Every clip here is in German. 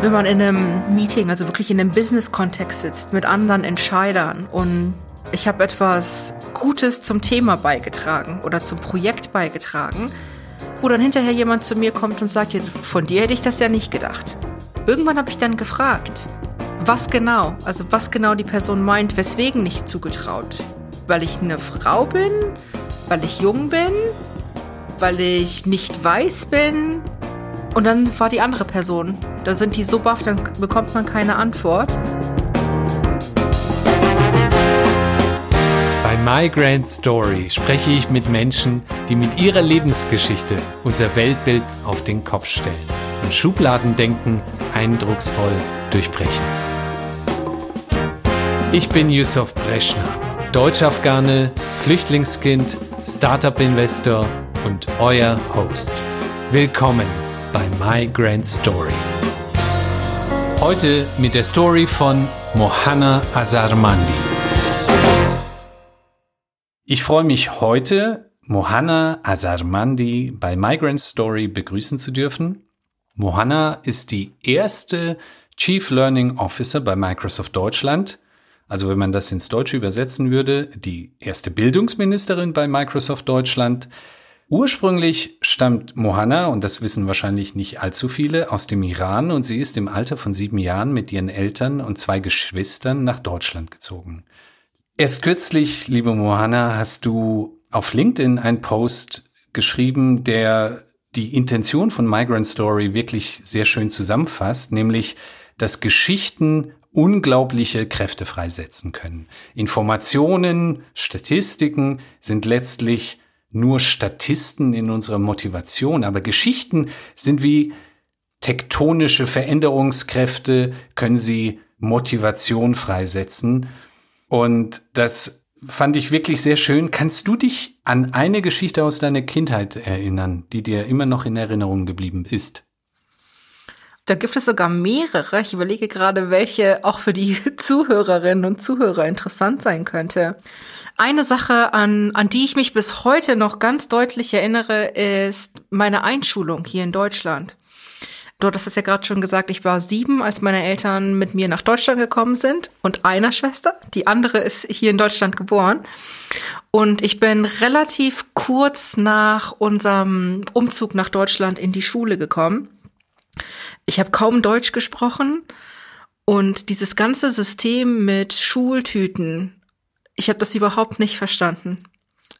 wenn man in einem Meeting, also wirklich in einem Business-Kontext sitzt mit anderen Entscheidern und ich habe etwas Gutes zum Thema beigetragen oder zum Projekt beigetragen, wo dann hinterher jemand zu mir kommt und sagt, von dir hätte ich das ja nicht gedacht. Irgendwann habe ich dann gefragt, was genau, also was genau die Person meint, weswegen nicht zugetraut. Weil ich eine Frau bin, weil ich jung bin, weil ich nicht weiß bin, und dann war die andere Person. Da sind die so baff, dann bekommt man keine Antwort. Bei My Grand Story spreche ich mit Menschen, die mit ihrer Lebensgeschichte unser Weltbild auf den Kopf stellen und Schubladendenken eindrucksvoll durchbrechen. Ich bin Yusuf Breschner, Deutsch-Afghane, Flüchtlingskind, Startup-Investor und euer Host. Willkommen bei My Grand Story. Heute mit der Story von Mohanna Azarmandi. Ich freue mich heute, Mohanna Azarmandi bei My Grand Story begrüßen zu dürfen. Mohanna ist die erste Chief Learning Officer bei Microsoft Deutschland. Also wenn man das ins Deutsche übersetzen würde, die erste Bildungsministerin bei Microsoft Deutschland. Ursprünglich stammt Mohanna, und das wissen wahrscheinlich nicht allzu viele, aus dem Iran und sie ist im Alter von sieben Jahren mit ihren Eltern und zwei Geschwistern nach Deutschland gezogen. Erst kürzlich, liebe Mohanna, hast du auf LinkedIn einen Post geschrieben, der die Intention von Migrant Story wirklich sehr schön zusammenfasst, nämlich, dass Geschichten unglaubliche Kräfte freisetzen können. Informationen, Statistiken sind letztlich nur Statisten in unserer Motivation, aber Geschichten sind wie tektonische Veränderungskräfte, können sie Motivation freisetzen. Und das fand ich wirklich sehr schön. Kannst du dich an eine Geschichte aus deiner Kindheit erinnern, die dir immer noch in Erinnerung geblieben ist? Da gibt es sogar mehrere. Ich überlege gerade, welche auch für die Zuhörerinnen und Zuhörer interessant sein könnte. Eine Sache, an, an die ich mich bis heute noch ganz deutlich erinnere, ist meine Einschulung hier in Deutschland. Du hattest es ja gerade schon gesagt, ich war sieben, als meine Eltern mit mir nach Deutschland gekommen sind und einer Schwester. Die andere ist hier in Deutschland geboren. Und ich bin relativ kurz nach unserem Umzug nach Deutschland in die Schule gekommen. Ich habe kaum Deutsch gesprochen und dieses ganze System mit Schultüten, ich habe das überhaupt nicht verstanden.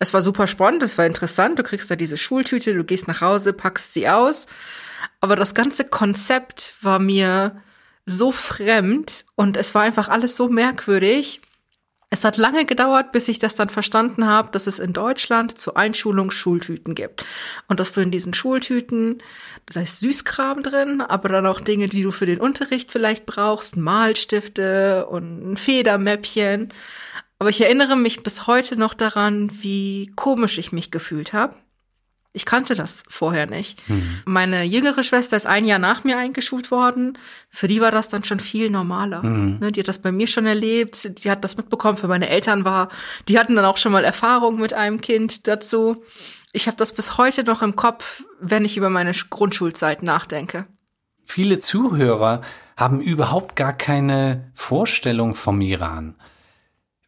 Es war super spannend, es war interessant. Du kriegst da diese Schultüte, du gehst nach Hause, packst sie aus. Aber das ganze Konzept war mir so fremd und es war einfach alles so merkwürdig. Es hat lange gedauert, bis ich das dann verstanden habe, dass es in Deutschland zur Einschulung Schultüten gibt. Und dass du in diesen Schultüten, das heißt Süßkram drin, aber dann auch Dinge, die du für den Unterricht vielleicht brauchst, Malstifte und ein Federmäppchen. Aber ich erinnere mich bis heute noch daran, wie komisch ich mich gefühlt habe. Ich kannte das vorher nicht. Mhm. Meine jüngere Schwester ist ein Jahr nach mir eingeschult worden. Für die war das dann schon viel normaler. Mhm. Die hat das bei mir schon erlebt. Die hat das mitbekommen. Für meine Eltern war, die hatten dann auch schon mal Erfahrung mit einem Kind dazu. Ich habe das bis heute noch im Kopf, wenn ich über meine Grundschulzeit nachdenke. Viele Zuhörer haben überhaupt gar keine Vorstellung vom Iran.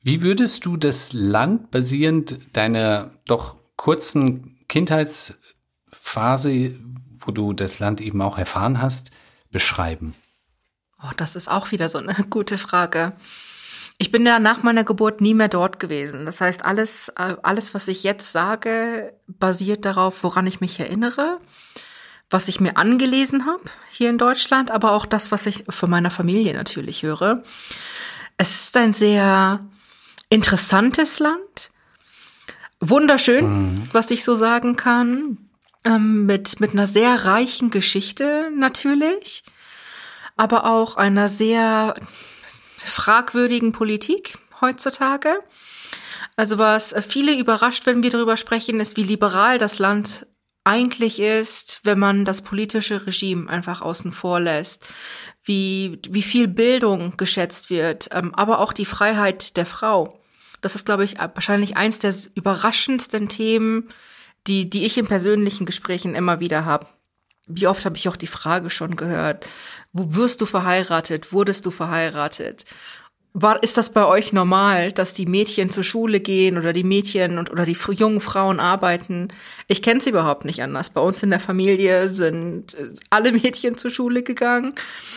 Wie würdest du das Land basierend deiner doch kurzen Kindheitsphase, wo du das Land eben auch erfahren hast, beschreiben? Oh, das ist auch wieder so eine gute Frage. Ich bin ja nach meiner Geburt nie mehr dort gewesen. Das heißt, alles, äh, alles, was ich jetzt sage, basiert darauf, woran ich mich erinnere, was ich mir angelesen habe hier in Deutschland, aber auch das, was ich von meiner Familie natürlich höre. Es ist ein sehr interessantes Land. Wunderschön, mhm. was ich so sagen kann. Ähm, mit, mit einer sehr reichen Geschichte natürlich, aber auch einer sehr fragwürdigen Politik heutzutage. Also was viele überrascht, wenn wir darüber sprechen, ist, wie liberal das Land eigentlich ist, wenn man das politische Regime einfach außen vor lässt, wie, wie viel Bildung geschätzt wird, ähm, aber auch die Freiheit der Frau. Das ist, glaube ich, wahrscheinlich eins der überraschendsten Themen, die, die ich in persönlichen Gesprächen immer wieder habe. wie oft habe ich auch die Frage schon gehört, wo wirst du verheiratet, wurdest du verheiratet? War, ist das bei euch normal, dass die Mädchen zur Schule gehen oder die Mädchen und oder die jungen Frauen arbeiten? Ich kenne es überhaupt nicht anders. Bei uns in der Familie sind äh, alle Mädchen zur Schule gegangen.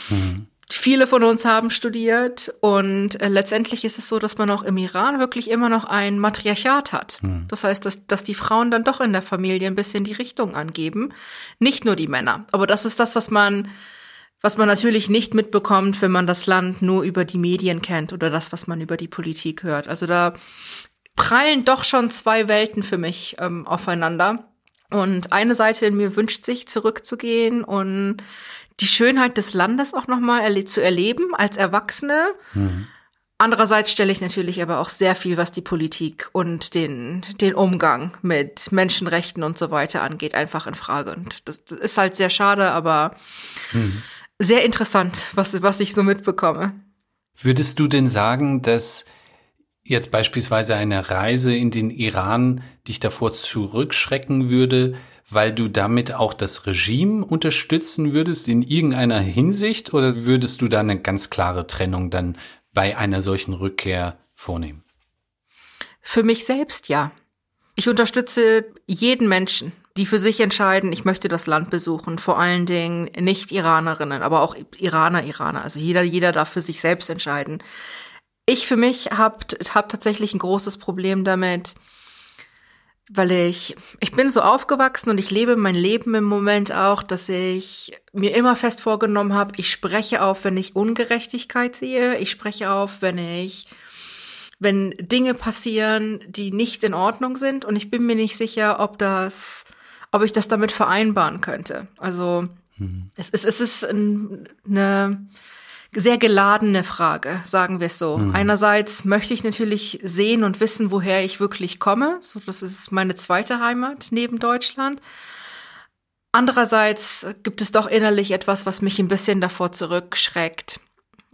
Mhm. Viele von uns haben studiert und äh, letztendlich ist es so, dass man auch im Iran wirklich immer noch ein Matriarchat hat. Mhm. Das heißt, dass, dass die Frauen dann doch in der Familie ein bisschen die Richtung angeben, nicht nur die Männer. Aber das ist das, was man was man natürlich nicht mitbekommt, wenn man das Land nur über die Medien kennt oder das, was man über die Politik hört. Also da prallen doch schon zwei Welten für mich ähm, aufeinander. Und eine Seite in mir wünscht sich, zurückzugehen und die Schönheit des Landes auch nochmal erle zu erleben als Erwachsene. Mhm. Andererseits stelle ich natürlich aber auch sehr viel, was die Politik und den, den Umgang mit Menschenrechten und so weiter angeht, einfach in Frage. Und das ist halt sehr schade, aber mhm sehr interessant, was, was ich so mitbekomme. Würdest du denn sagen, dass jetzt beispielsweise eine Reise in den Iran dich davor zurückschrecken würde, weil du damit auch das Regime unterstützen würdest in irgendeiner Hinsicht oder würdest du da eine ganz klare Trennung dann bei einer solchen Rückkehr vornehmen? Für mich selbst ja. Ich unterstütze jeden Menschen, die für sich entscheiden, ich möchte das Land besuchen, vor allen Dingen nicht Iranerinnen, aber auch Iraner, Iraner. Also jeder, jeder darf für sich selbst entscheiden. Ich für mich habe hab tatsächlich ein großes Problem damit, weil ich, ich bin so aufgewachsen und ich lebe mein Leben im Moment auch, dass ich mir immer fest vorgenommen habe, ich spreche auf, wenn ich Ungerechtigkeit sehe, ich spreche auf, wenn ich wenn Dinge passieren, die nicht in Ordnung sind und ich bin mir nicht sicher, ob das ob ich das damit vereinbaren könnte. Also mhm. es, es, es ist eine sehr geladene Frage, sagen wir es so. Mhm. Einerseits möchte ich natürlich sehen und wissen, woher ich wirklich komme. So, das ist meine zweite Heimat neben Deutschland. Andererseits gibt es doch innerlich etwas, was mich ein bisschen davor zurückschreckt.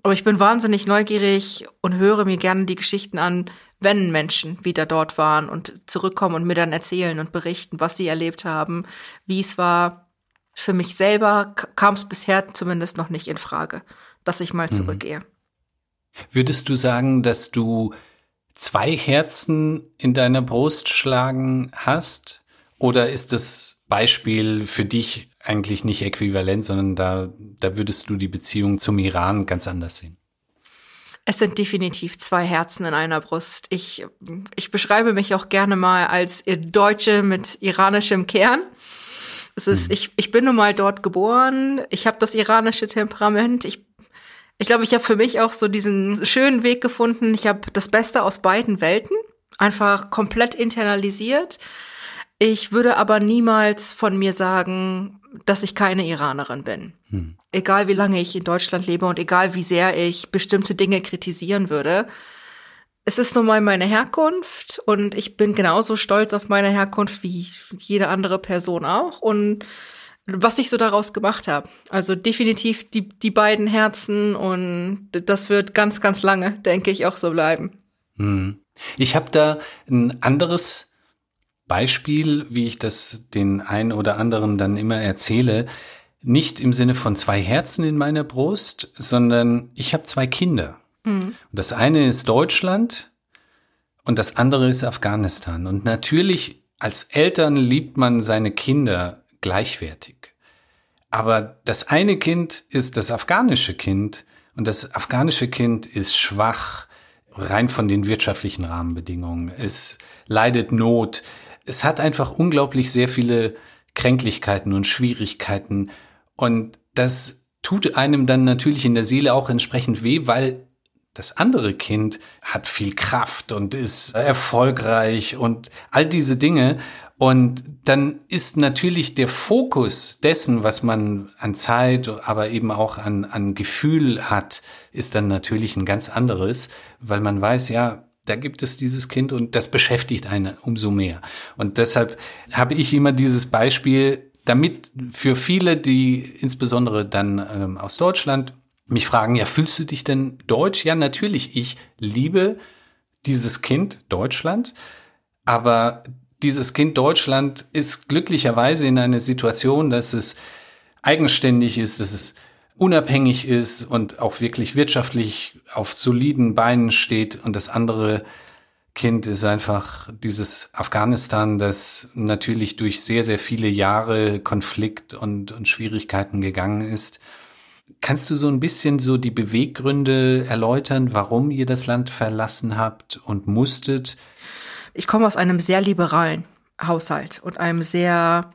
Aber ich bin wahnsinnig neugierig und höre mir gerne die Geschichten an, wenn Menschen wieder dort waren und zurückkommen und mir dann erzählen und berichten, was sie erlebt haben, wie es war. Für mich selber kam es bisher zumindest noch nicht in Frage, dass ich mal mhm. zurückgehe. Würdest du sagen, dass du zwei Herzen in deiner Brust schlagen hast? Oder ist das Beispiel für dich eigentlich nicht äquivalent, sondern da, da würdest du die Beziehung zum Iran ganz anders sehen? Es sind definitiv zwei Herzen in einer Brust. Ich, ich beschreibe mich auch gerne mal als Deutsche mit iranischem Kern. Es ist, mhm. ich, ich bin nun mal dort geboren. Ich habe das iranische Temperament. Ich, ich glaube, ich habe für mich auch so diesen schönen Weg gefunden. Ich habe das Beste aus beiden Welten einfach komplett internalisiert. Ich würde aber niemals von mir sagen, dass ich keine Iranerin bin. Hm. Egal wie lange ich in Deutschland lebe und egal wie sehr ich bestimmte Dinge kritisieren würde. Es ist nun mal meine Herkunft und ich bin genauso stolz auf meine Herkunft wie jede andere Person auch und was ich so daraus gemacht habe. Also definitiv die, die beiden Herzen und das wird ganz, ganz lange, denke ich, auch so bleiben. Hm. Ich habe da ein anderes Beispiel, wie ich das den einen oder anderen dann immer erzähle, nicht im Sinne von zwei Herzen in meiner Brust, sondern ich habe zwei Kinder. Mhm. Das eine ist Deutschland und das andere ist Afghanistan. Und natürlich als Eltern liebt man seine Kinder gleichwertig. Aber das eine Kind ist das afghanische Kind und das afghanische Kind ist schwach, rein von den wirtschaftlichen Rahmenbedingungen. Es leidet Not es hat einfach unglaublich sehr viele Kränklichkeiten und Schwierigkeiten. Und das tut einem dann natürlich in der Seele auch entsprechend weh, weil das andere Kind hat viel Kraft und ist erfolgreich und all diese Dinge. Und dann ist natürlich der Fokus dessen, was man an Zeit, aber eben auch an, an Gefühl hat, ist dann natürlich ein ganz anderes, weil man weiß, ja, da gibt es dieses Kind und das beschäftigt einen umso mehr. Und deshalb habe ich immer dieses Beispiel, damit für viele, die insbesondere dann ähm, aus Deutschland mich fragen, ja, fühlst du dich denn deutsch? Ja, natürlich, ich liebe dieses Kind Deutschland, aber dieses Kind Deutschland ist glücklicherweise in einer Situation, dass es eigenständig ist, dass es unabhängig ist und auch wirklich wirtschaftlich auf soliden Beinen steht und das andere Kind ist einfach dieses Afghanistan, das natürlich durch sehr, sehr viele Jahre Konflikt und, und Schwierigkeiten gegangen ist. Kannst du so ein bisschen so die Beweggründe erläutern, warum ihr das Land verlassen habt und musstet? Ich komme aus einem sehr liberalen Haushalt und einem sehr,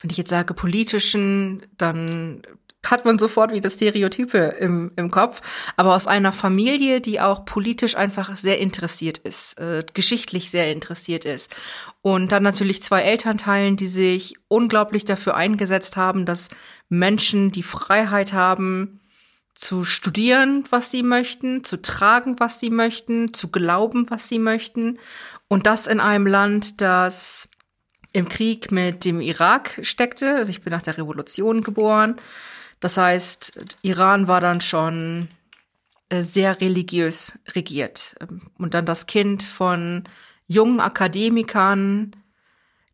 wenn ich jetzt sage politischen, dann hat man sofort wieder Stereotype im, im Kopf, aber aus einer Familie, die auch politisch einfach sehr interessiert ist, äh, geschichtlich sehr interessiert ist. Und dann natürlich zwei Elternteilen, die sich unglaublich dafür eingesetzt haben, dass Menschen die Freiheit haben, zu studieren, was sie möchten, zu tragen, was sie möchten, zu glauben, was sie möchten. Und das in einem Land, das im Krieg mit dem Irak steckte. Also ich bin nach der Revolution geboren. Das heißt, Iran war dann schon äh, sehr religiös regiert. Und dann das Kind von jungen Akademikern,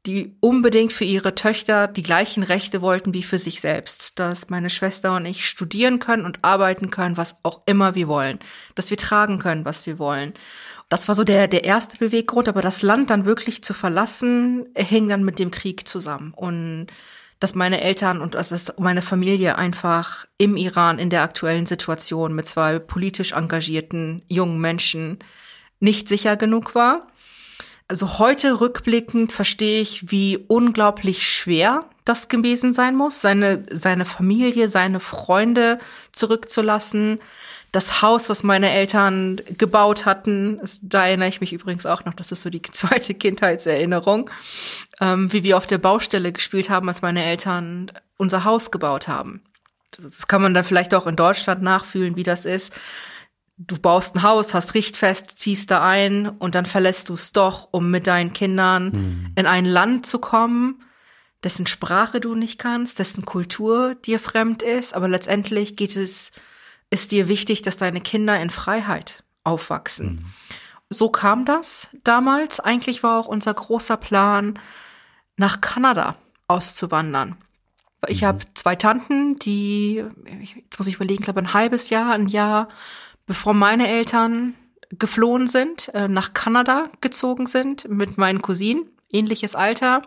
die unbedingt für ihre Töchter die gleichen Rechte wollten wie für sich selbst. Dass meine Schwester und ich studieren können und arbeiten können, was auch immer wir wollen. Dass wir tragen können, was wir wollen. Das war so der, der erste Beweggrund, aber das Land dann wirklich zu verlassen, hing dann mit dem Krieg zusammen. Und dass meine Eltern und meine Familie einfach im Iran in der aktuellen Situation mit zwei politisch engagierten jungen Menschen nicht sicher genug war. Also heute rückblickend verstehe ich, wie unglaublich schwer das gewesen sein muss, seine, seine Familie, seine Freunde zurückzulassen, das Haus, was meine Eltern gebaut hatten, da erinnere ich mich übrigens auch noch, das ist so die zweite Kindheitserinnerung, ähm, wie wir auf der Baustelle gespielt haben, als meine Eltern unser Haus gebaut haben. Das kann man dann vielleicht auch in Deutschland nachfühlen, wie das ist. Du baust ein Haus, hast Richtfest, ziehst da ein und dann verlässt du es doch, um mit deinen Kindern hm. in ein Land zu kommen, dessen Sprache du nicht kannst, dessen Kultur dir fremd ist, aber letztendlich geht es ist dir wichtig, dass deine Kinder in Freiheit aufwachsen. Mhm. So kam das damals. Eigentlich war auch unser großer Plan, nach Kanada auszuwandern. Ich mhm. habe zwei Tanten, die, jetzt muss ich überlegen, glaube ein halbes Jahr, ein Jahr, bevor meine Eltern geflohen sind, äh, nach Kanada gezogen sind mit meinen Cousinen, ähnliches Alter.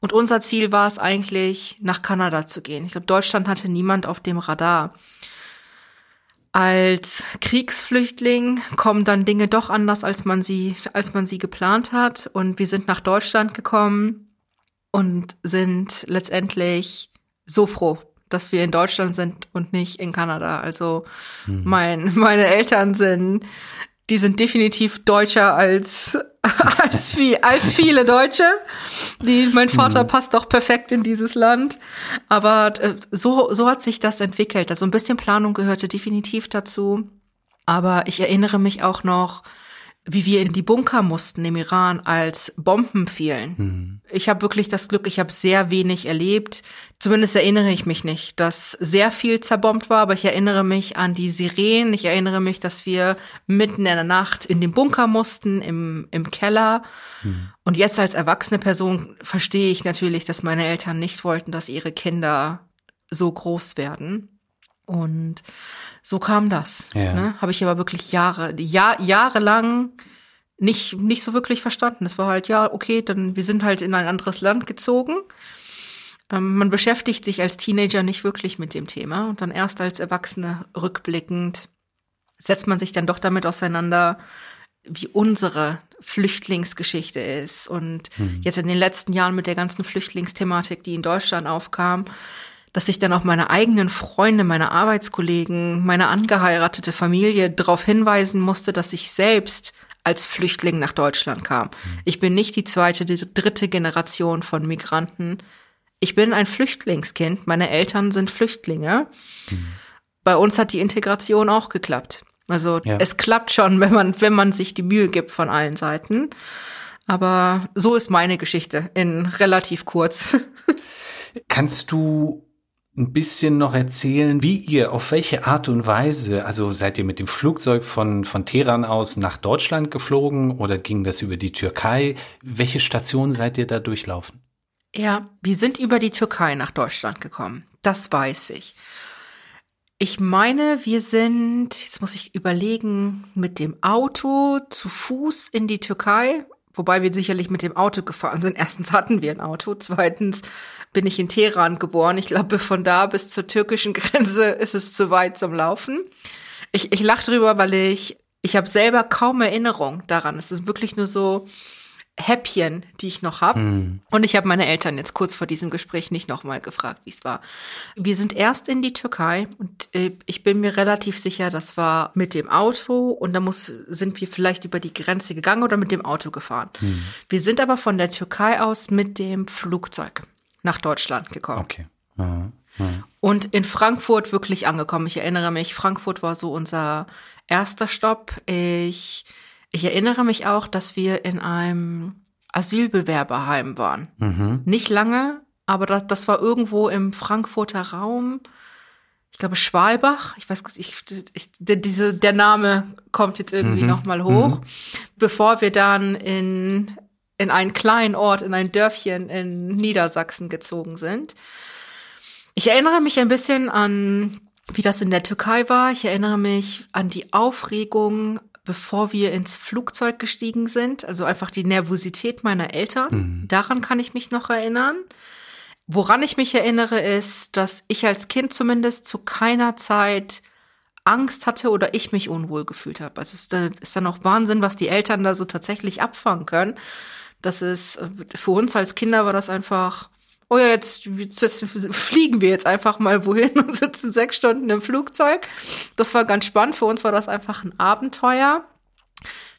Und unser Ziel war es eigentlich, nach Kanada zu gehen. Ich glaube, Deutschland hatte niemand auf dem Radar als Kriegsflüchtling kommen dann Dinge doch anders, als man sie, als man sie geplant hat. Und wir sind nach Deutschland gekommen und sind letztendlich so froh, dass wir in Deutschland sind und nicht in Kanada. Also hm. mein, meine Eltern sind die sind definitiv deutscher als, als, wie, als viele Deutsche. Die, mein Vater mhm. passt doch perfekt in dieses Land. Aber äh, so, so hat sich das entwickelt. Also ein bisschen Planung gehörte definitiv dazu. Aber ich erinnere mich auch noch, wie wir in die Bunker mussten im Iran, als Bomben fielen. Mhm. Ich habe wirklich das Glück, ich habe sehr wenig erlebt. Zumindest erinnere ich mich nicht, dass sehr viel zerbombt war, aber ich erinnere mich an die Sirenen. Ich erinnere mich, dass wir mitten in der Nacht in den Bunker mussten, im, im Keller. Mhm. Und jetzt als erwachsene Person verstehe ich natürlich, dass meine Eltern nicht wollten, dass ihre Kinder so groß werden. Und so kam das. Ja. Ne? Habe ich aber wirklich Jahre, Jahr, jahrelang nicht, nicht so wirklich verstanden. Es war halt, ja, okay, dann wir sind halt in ein anderes Land gezogen. Ähm, man beschäftigt sich als Teenager nicht wirklich mit dem Thema und dann erst als Erwachsene rückblickend setzt man sich dann doch damit auseinander, wie unsere Flüchtlingsgeschichte ist. Und mhm. jetzt in den letzten Jahren mit der ganzen Flüchtlingsthematik, die in Deutschland aufkam, dass ich dann auch meine eigenen Freunde, meine Arbeitskollegen, meine angeheiratete Familie darauf hinweisen musste, dass ich selbst als Flüchtling nach Deutschland kam. Mhm. Ich bin nicht die zweite, die dritte Generation von Migranten. Ich bin ein Flüchtlingskind. Meine Eltern sind Flüchtlinge. Mhm. Bei uns hat die Integration auch geklappt. Also ja. es klappt schon, wenn man, wenn man sich die Mühe gibt von allen Seiten. Aber so ist meine Geschichte in relativ kurz. Kannst du ein bisschen noch erzählen, wie ihr, auf welche Art und Weise, also seid ihr mit dem Flugzeug von, von Teheran aus nach Deutschland geflogen oder ging das über die Türkei? Welche Stationen seid ihr da durchlaufen? Ja, wir sind über die Türkei nach Deutschland gekommen. Das weiß ich. Ich meine, wir sind, jetzt muss ich überlegen, mit dem Auto zu Fuß in die Türkei, wobei wir sicherlich mit dem Auto gefahren sind. Erstens hatten wir ein Auto, zweitens bin ich in Teheran geboren. Ich glaube, von da bis zur türkischen Grenze ist es zu weit zum Laufen. Ich, ich lache drüber, weil ich, ich habe selber kaum Erinnerung daran. Es ist wirklich nur so, Häppchen, die ich noch habe. Mhm. Und ich habe meine Eltern jetzt kurz vor diesem Gespräch nicht nochmal gefragt, wie es war. Wir sind erst in die Türkei und äh, ich bin mir relativ sicher, das war mit dem Auto und da muss, sind wir vielleicht über die Grenze gegangen oder mit dem Auto gefahren. Mhm. Wir sind aber von der Türkei aus mit dem Flugzeug nach Deutschland gekommen. Okay. Mhm. Und in Frankfurt wirklich angekommen. Ich erinnere mich, Frankfurt war so unser erster Stopp. Ich ich erinnere mich auch, dass wir in einem Asylbewerberheim waren. Mhm. Nicht lange, aber das, das war irgendwo im Frankfurter Raum. Ich glaube Schwalbach. Ich weiß, ich, ich, der, diese, der Name kommt jetzt irgendwie mhm. noch mal hoch, mhm. bevor wir dann in in einen kleinen Ort, in ein Dörfchen in Niedersachsen gezogen sind. Ich erinnere mich ein bisschen an, wie das in der Türkei war. Ich erinnere mich an die Aufregung bevor wir ins Flugzeug gestiegen sind. Also einfach die Nervosität meiner Eltern. Mhm. Daran kann ich mich noch erinnern. Woran ich mich erinnere, ist, dass ich als Kind zumindest zu keiner Zeit Angst hatte oder ich mich unwohl gefühlt habe. Also es ist, ist dann auch Wahnsinn, was die Eltern da so tatsächlich abfangen können. Das ist, für uns als Kinder war das einfach, oh ja, jetzt, jetzt, fliegen wir jetzt einfach mal wohin und sitzen sechs Stunden im Flugzeug. Das war ganz spannend. Für uns war das einfach ein Abenteuer.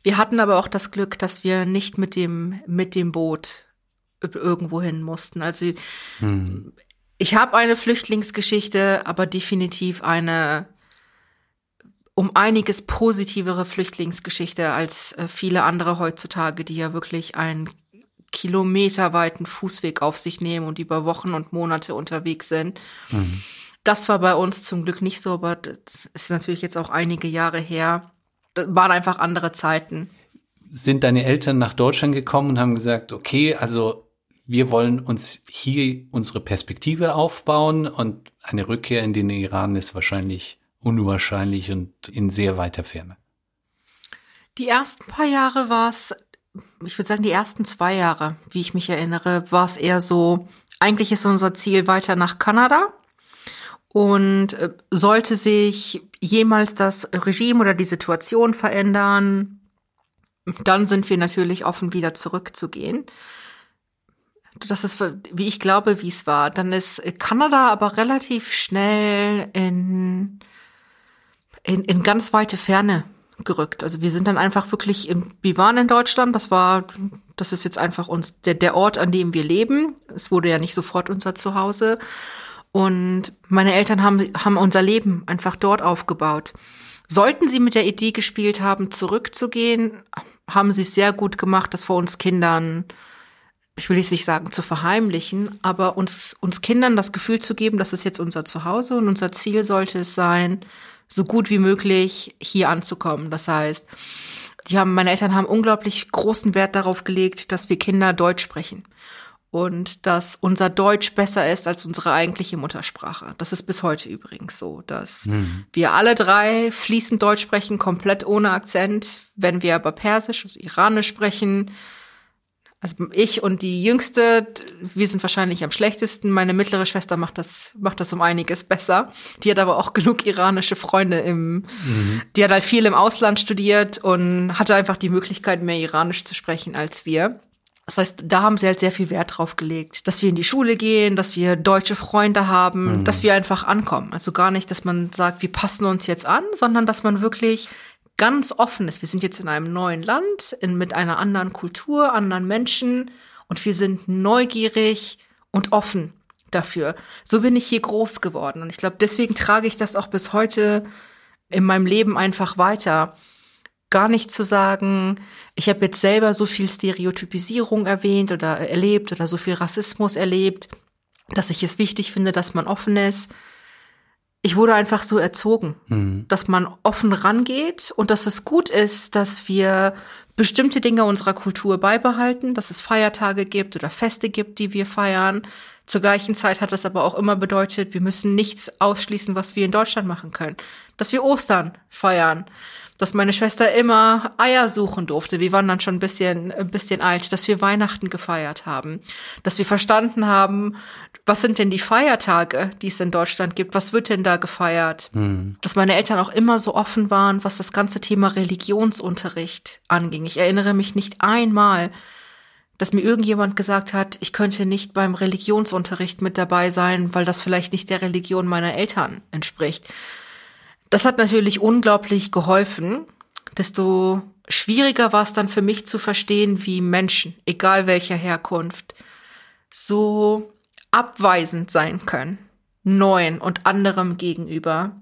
Wir hatten aber auch das Glück, dass wir nicht mit dem, mit dem Boot irgendwo hin mussten. Also hm. ich habe eine Flüchtlingsgeschichte, aber definitiv eine um einiges positivere Flüchtlingsgeschichte als äh, viele andere heutzutage, die ja wirklich ein kilometerweiten Fußweg auf sich nehmen und über Wochen und Monate unterwegs sind. Mhm. Das war bei uns zum Glück nicht so, aber das ist natürlich jetzt auch einige Jahre her. Das waren einfach andere Zeiten. Sind deine Eltern nach Deutschland gekommen und haben gesagt, okay, also wir wollen uns hier unsere Perspektive aufbauen und eine Rückkehr in den Iran ist wahrscheinlich unwahrscheinlich und in sehr weiter Ferne. Die ersten paar Jahre war es ich würde sagen, die ersten zwei Jahre, wie ich mich erinnere, war es eher so, eigentlich ist unser Ziel weiter nach Kanada. Und äh, sollte sich jemals das Regime oder die Situation verändern, dann sind wir natürlich offen, wieder zurückzugehen. Das ist, wie ich glaube, wie es war. Dann ist Kanada aber relativ schnell in, in, in ganz weite Ferne gerückt. Also wir sind dann einfach wirklich im, wir waren in Deutschland, das war, das ist jetzt einfach uns, der, der Ort, an dem wir leben. Es wurde ja nicht sofort unser Zuhause. Und meine Eltern haben, haben unser Leben einfach dort aufgebaut. Sollten sie mit der Idee gespielt haben, zurückzugehen, haben sie es sehr gut gemacht, das vor uns Kindern, ich will jetzt nicht sagen, zu verheimlichen, aber uns, uns Kindern das Gefühl zu geben, das ist jetzt unser Zuhause und unser Ziel sollte es sein, so gut wie möglich hier anzukommen. Das heißt, die haben, meine Eltern haben unglaublich großen Wert darauf gelegt, dass wir Kinder Deutsch sprechen. Und dass unser Deutsch besser ist als unsere eigentliche Muttersprache. Das ist bis heute übrigens so, dass mhm. wir alle drei fließend Deutsch sprechen, komplett ohne Akzent. Wenn wir aber Persisch, also Iranisch sprechen, also ich und die Jüngste, wir sind wahrscheinlich am schlechtesten. Meine mittlere Schwester macht das, macht das um einiges besser. Die hat aber auch genug iranische Freunde im, mhm. die hat halt viel im Ausland studiert und hatte einfach die Möglichkeit, mehr Iranisch zu sprechen als wir. Das heißt, da haben sie halt sehr viel Wert drauf gelegt, dass wir in die Schule gehen, dass wir deutsche Freunde haben, mhm. dass wir einfach ankommen. Also gar nicht, dass man sagt, wir passen uns jetzt an, sondern dass man wirklich ganz offen ist. Wir sind jetzt in einem neuen Land, in, mit einer anderen Kultur, anderen Menschen und wir sind neugierig und offen dafür. So bin ich hier groß geworden und ich glaube, deswegen trage ich das auch bis heute in meinem Leben einfach weiter. Gar nicht zu sagen, ich habe jetzt selber so viel Stereotypisierung erwähnt oder erlebt oder so viel Rassismus erlebt, dass ich es wichtig finde, dass man offen ist ich wurde einfach so erzogen, mhm. dass man offen rangeht und dass es gut ist, dass wir bestimmte Dinge unserer Kultur beibehalten, dass es Feiertage gibt oder Feste gibt, die wir feiern, Zur gleichen Zeit hat es aber auch immer bedeutet, wir müssen nichts ausschließen, was wir in Deutschland machen können. Dass wir Ostern feiern, dass meine Schwester immer Eier suchen durfte. Wir waren dann schon ein bisschen, ein bisschen alt, dass wir Weihnachten gefeiert haben, dass wir verstanden haben, was sind denn die Feiertage, die es in Deutschland gibt? Was wird denn da gefeiert? Mhm. Dass meine Eltern auch immer so offen waren, was das ganze Thema Religionsunterricht anging. Ich erinnere mich nicht einmal, dass mir irgendjemand gesagt hat, ich könnte nicht beim Religionsunterricht mit dabei sein, weil das vielleicht nicht der Religion meiner Eltern entspricht. Das hat natürlich unglaublich geholfen. Desto schwieriger war es dann für mich zu verstehen, wie Menschen, egal welcher Herkunft, so abweisend sein können, neuen und anderem gegenüber.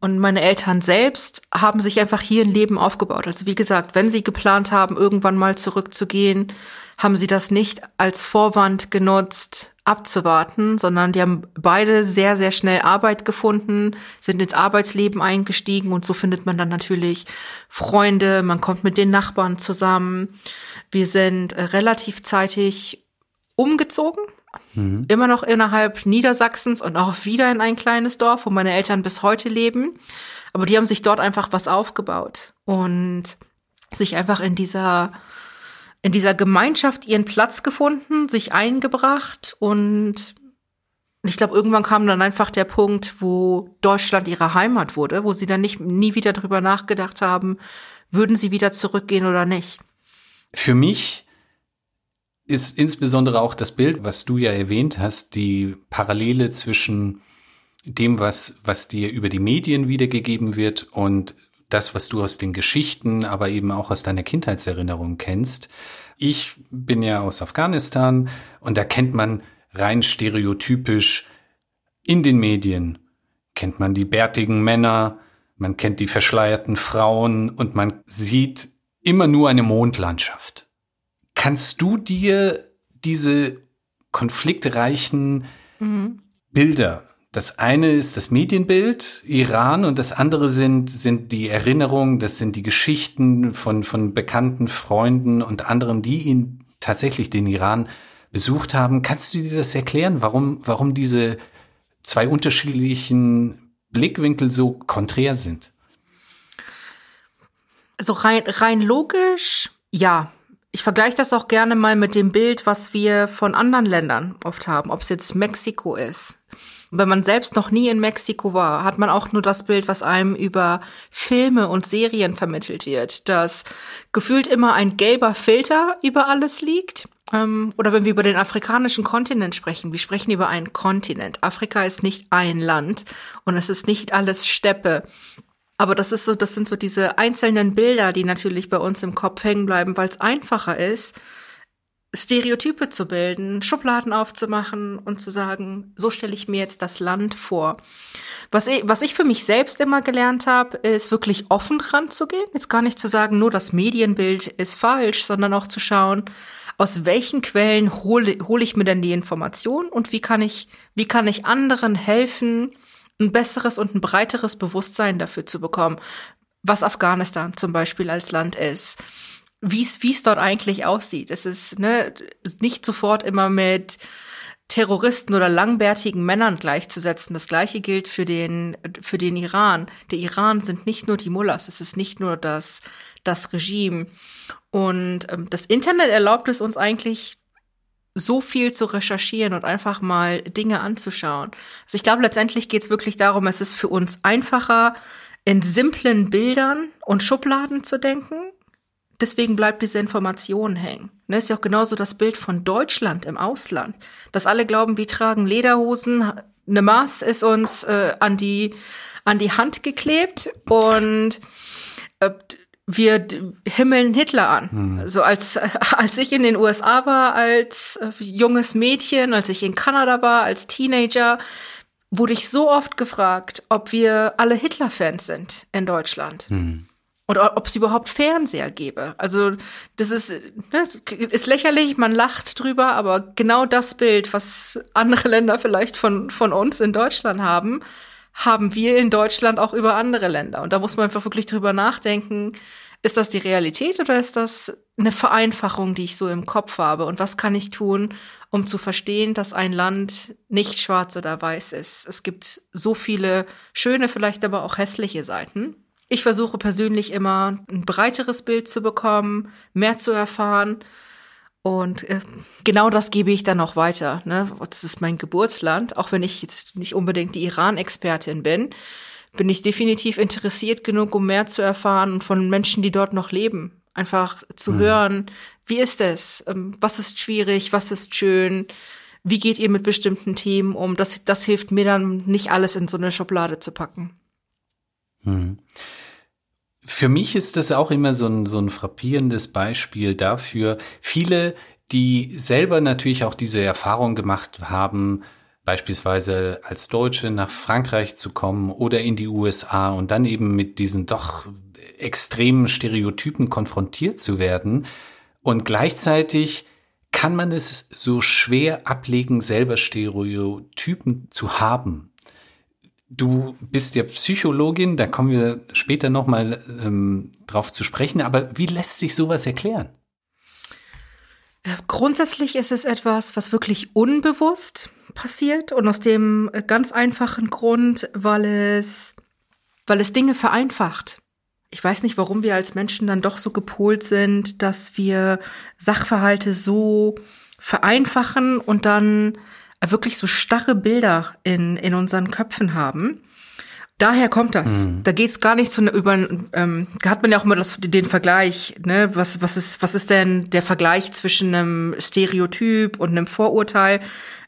Und meine Eltern selbst haben sich einfach hier ein Leben aufgebaut. Also wie gesagt, wenn sie geplant haben, irgendwann mal zurückzugehen, haben sie das nicht als Vorwand genutzt, abzuwarten, sondern die haben beide sehr, sehr schnell Arbeit gefunden, sind ins Arbeitsleben eingestiegen und so findet man dann natürlich Freunde, man kommt mit den Nachbarn zusammen. Wir sind äh, relativ zeitig umgezogen, mhm. immer noch innerhalb Niedersachsens und auch wieder in ein kleines Dorf, wo meine Eltern bis heute leben. Aber die haben sich dort einfach was aufgebaut und sich einfach in dieser in dieser Gemeinschaft ihren Platz gefunden, sich eingebracht und ich glaube, irgendwann kam dann einfach der Punkt, wo Deutschland ihre Heimat wurde, wo sie dann nicht nie wieder drüber nachgedacht haben, würden sie wieder zurückgehen oder nicht. Für mich ist insbesondere auch das Bild, was du ja erwähnt hast, die Parallele zwischen dem, was, was dir über die Medien wiedergegeben wird und das, was du aus den Geschichten, aber eben auch aus deiner Kindheitserinnerung kennst. Ich bin ja aus Afghanistan und da kennt man rein stereotypisch in den Medien, kennt man die bärtigen Männer, man kennt die verschleierten Frauen und man sieht immer nur eine Mondlandschaft. Kannst du dir diese konfliktreichen mhm. Bilder das eine ist das Medienbild Iran und das andere sind, sind die Erinnerungen, das sind die Geschichten von, von bekannten Freunden und anderen, die ihn tatsächlich den Iran besucht haben. Kannst du dir das erklären, warum, warum diese zwei unterschiedlichen Blickwinkel so konträr sind? Also rein, rein logisch, ja. Ich vergleiche das auch gerne mal mit dem Bild, was wir von anderen Ländern oft haben, ob es jetzt Mexiko ist wenn man selbst noch nie in Mexiko war, hat man auch nur das Bild, was einem über Filme und Serien vermittelt wird, dass gefühlt immer ein gelber Filter über alles liegt. Ähm, oder wenn wir über den afrikanischen Kontinent sprechen, wir sprechen über einen Kontinent. Afrika ist nicht ein Land und es ist nicht alles Steppe. Aber das ist so, das sind so diese einzelnen Bilder, die natürlich bei uns im Kopf hängen bleiben, weil es einfacher ist, Stereotype zu bilden, Schubladen aufzumachen und zu sagen, so stelle ich mir jetzt das Land vor. Was ich, was ich für mich selbst immer gelernt habe, ist wirklich offen ranzugehen. Jetzt gar nicht zu sagen, nur das Medienbild ist falsch, sondern auch zu schauen, aus welchen Quellen hole, hole ich mir denn die Information und wie kann ich, wie kann ich anderen helfen, ein besseres und ein breiteres Bewusstsein dafür zu bekommen, was Afghanistan zum Beispiel als Land ist wie es dort eigentlich aussieht. Es ist ne, nicht sofort immer mit Terroristen oder langbärtigen Männern gleichzusetzen. Das gleiche gilt für den für den Iran. Der Iran sind nicht nur die Mullahs, es ist nicht nur das das Regime und ähm, das Internet erlaubt es uns eigentlich so viel zu recherchieren und einfach mal Dinge anzuschauen. Also ich glaube, letztendlich geht es wirklich darum, es ist für uns einfacher, in simplen Bildern und Schubladen zu denken deswegen bleibt diese Information hängen. Ne, ist ja auch genauso das Bild von Deutschland im Ausland, dass alle glauben, wir tragen Lederhosen, eine Maß ist uns äh, an die an die Hand geklebt und äh, wir himmeln Hitler an. Hm. So als als ich in den USA war als äh, junges Mädchen, als ich in Kanada war als Teenager, wurde ich so oft gefragt, ob wir alle Hitler-Fans sind in Deutschland. Hm. Und ob es überhaupt Fernseher gäbe. Also das ist, das ist lächerlich, man lacht drüber, aber genau das Bild, was andere Länder vielleicht von, von uns in Deutschland haben, haben wir in Deutschland auch über andere Länder. Und da muss man einfach wirklich drüber nachdenken, Ist das die Realität oder ist das eine Vereinfachung, die ich so im Kopf habe? Und was kann ich tun, um zu verstehen, dass ein Land nicht schwarz oder weiß ist? Es gibt so viele schöne, vielleicht aber auch hässliche Seiten. Ich versuche persönlich immer ein breiteres Bild zu bekommen, mehr zu erfahren. Und äh, genau das gebe ich dann auch weiter. Ne? Das ist mein Geburtsland, auch wenn ich jetzt nicht unbedingt die Iran-Expertin bin bin ich definitiv interessiert genug, um mehr zu erfahren von Menschen, die dort noch leben. Einfach zu mhm. hören, wie ist es? Ähm, was ist schwierig? Was ist schön? Wie geht ihr mit bestimmten Themen um? Das, das hilft mir dann, nicht alles in so eine Schublade zu packen. Mhm. Für mich ist das auch immer so ein, so ein frappierendes Beispiel dafür. Viele, die selber natürlich auch diese Erfahrung gemacht haben, beispielsweise als Deutsche nach Frankreich zu kommen oder in die USA und dann eben mit diesen doch extremen Stereotypen konfrontiert zu werden. Und gleichzeitig kann man es so schwer ablegen, selber Stereotypen zu haben. Du bist ja Psychologin, da kommen wir später nochmal ähm, drauf zu sprechen, aber wie lässt sich sowas erklären? Grundsätzlich ist es etwas, was wirklich unbewusst passiert und aus dem ganz einfachen Grund, weil es, weil es Dinge vereinfacht. Ich weiß nicht, warum wir als Menschen dann doch so gepolt sind, dass wir Sachverhalte so vereinfachen und dann wirklich so starre Bilder in, in unseren Köpfen haben. Daher kommt das. Mhm. Da geht es gar nicht zu über ähm, hat man ja auch immer das, den Vergleich, ne? Was, was ist, was ist denn der Vergleich zwischen einem Stereotyp und einem Vorurteil?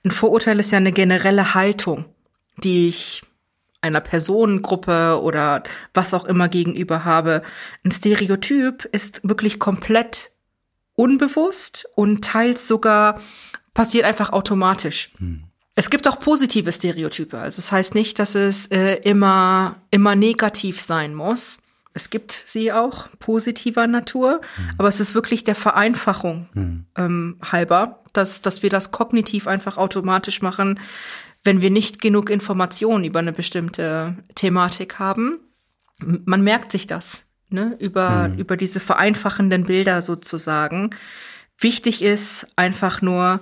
Ein Vorurteil ist ja eine generelle Haltung, die ich einer Personengruppe oder was auch immer gegenüber habe. Ein Stereotyp ist wirklich komplett unbewusst und teils sogar passiert einfach automatisch. Mhm. Es gibt auch positive Stereotype. Also es das heißt nicht, dass es äh, immer, immer negativ sein muss. Es gibt sie auch positiver Natur, mhm. aber es ist wirklich der Vereinfachung mhm. ähm, halber, dass, dass wir das kognitiv einfach automatisch machen, wenn wir nicht genug Informationen über eine bestimmte Thematik haben. Man merkt sich das, ne, über, mhm. über diese vereinfachenden Bilder sozusagen. Wichtig ist einfach nur,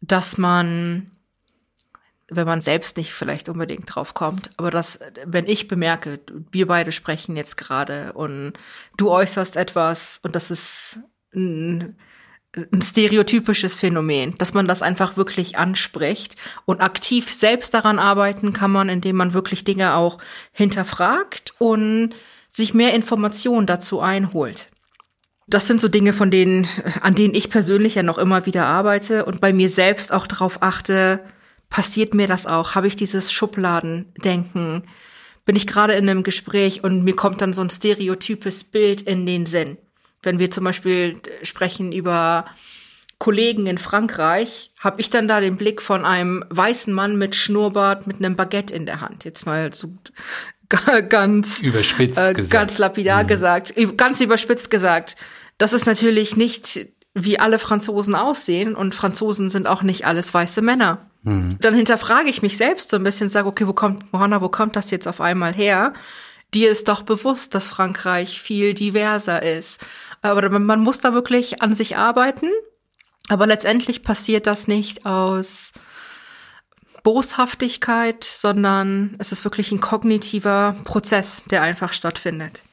dass man, wenn man selbst nicht vielleicht unbedingt drauf kommt, aber dass, wenn ich bemerke, wir beide sprechen jetzt gerade und du äußerst etwas und das ist ein, ein stereotypisches Phänomen, dass man das einfach wirklich anspricht und aktiv selbst daran arbeiten kann man, indem man wirklich Dinge auch hinterfragt und sich mehr Informationen dazu einholt das sind so Dinge, von denen, an denen ich persönlich ja noch immer wieder arbeite und bei mir selbst auch darauf achte, passiert mir das auch? Habe ich dieses Schubladendenken? Bin ich gerade in einem Gespräch und mir kommt dann so ein stereotypes Bild in den Sinn? Wenn wir zum Beispiel sprechen über Kollegen in Frankreich, habe ich dann da den Blick von einem weißen Mann mit Schnurrbart mit einem Baguette in der Hand. Jetzt mal so ganz überspitzt äh, gesagt. ganz lapidar mhm. gesagt, ganz überspitzt gesagt. Das ist natürlich nicht wie alle Franzosen aussehen und Franzosen sind auch nicht alles weiße Männer. Mhm. Dann hinterfrage ich mich selbst so ein bisschen, sage, okay, wo kommt Mohanna, wo kommt das jetzt auf einmal her? Dir ist doch bewusst, dass Frankreich viel diverser ist. Aber man muss da wirklich an sich arbeiten. Aber letztendlich passiert das nicht aus Boshaftigkeit, sondern es ist wirklich ein kognitiver Prozess, der einfach stattfindet.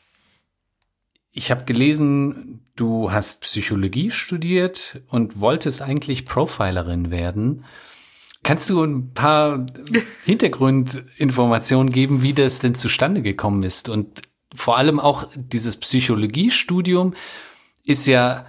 Ich habe gelesen, du hast Psychologie studiert und wolltest eigentlich Profilerin werden. Kannst du ein paar Hintergrundinformationen geben, wie das denn zustande gekommen ist? Und vor allem auch dieses Psychologiestudium ist ja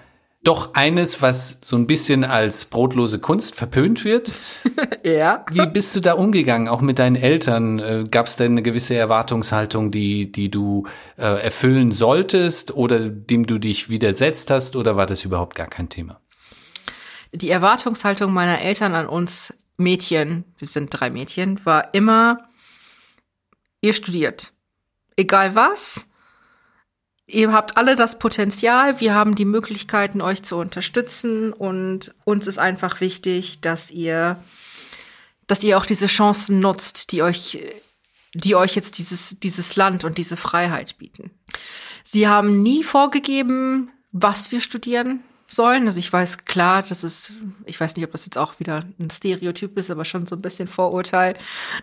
doch eines, was so ein bisschen als brotlose Kunst verpönt wird. ja. Wie bist du da umgegangen, auch mit deinen Eltern? Äh, Gab es denn eine gewisse Erwartungshaltung, die, die du äh, erfüllen solltest oder dem du dich widersetzt hast oder war das überhaupt gar kein Thema? Die Erwartungshaltung meiner Eltern an uns Mädchen, wir sind drei Mädchen, war immer, ihr studiert. Egal was, Ihr habt alle das Potenzial, wir haben die Möglichkeiten, euch zu unterstützen. Und uns ist einfach wichtig, dass ihr, dass ihr auch diese Chancen nutzt, die euch die euch jetzt dieses, dieses Land und diese Freiheit bieten. Sie haben nie vorgegeben, was wir studieren sollen. Also ich weiß klar, das ist, ich weiß nicht, ob das jetzt auch wieder ein Stereotyp ist, aber schon so ein bisschen Vorurteil,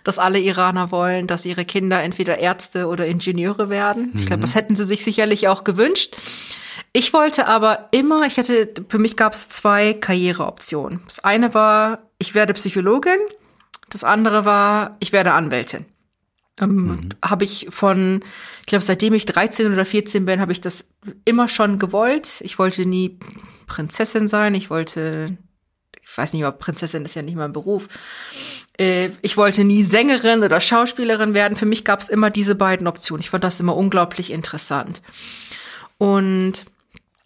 dass alle Iraner wollen, dass ihre Kinder entweder Ärzte oder Ingenieure werden. Mhm. Ich glaube, das hätten sie sich sicherlich auch gewünscht. Ich wollte aber immer, ich hatte, für mich gab es zwei Karriereoptionen. Das eine war, ich werde Psychologin. Das andere war, ich werde Anwältin. Ähm, mhm. Habe ich von, ich glaube, seitdem ich 13 oder 14 bin, habe ich das immer schon gewollt. Ich wollte nie Prinzessin sein. Ich wollte, ich weiß nicht, aber Prinzessin ist ja nicht mein Beruf. Äh, ich wollte nie Sängerin oder Schauspielerin werden. Für mich gab es immer diese beiden Optionen. Ich fand das immer unglaublich interessant. Und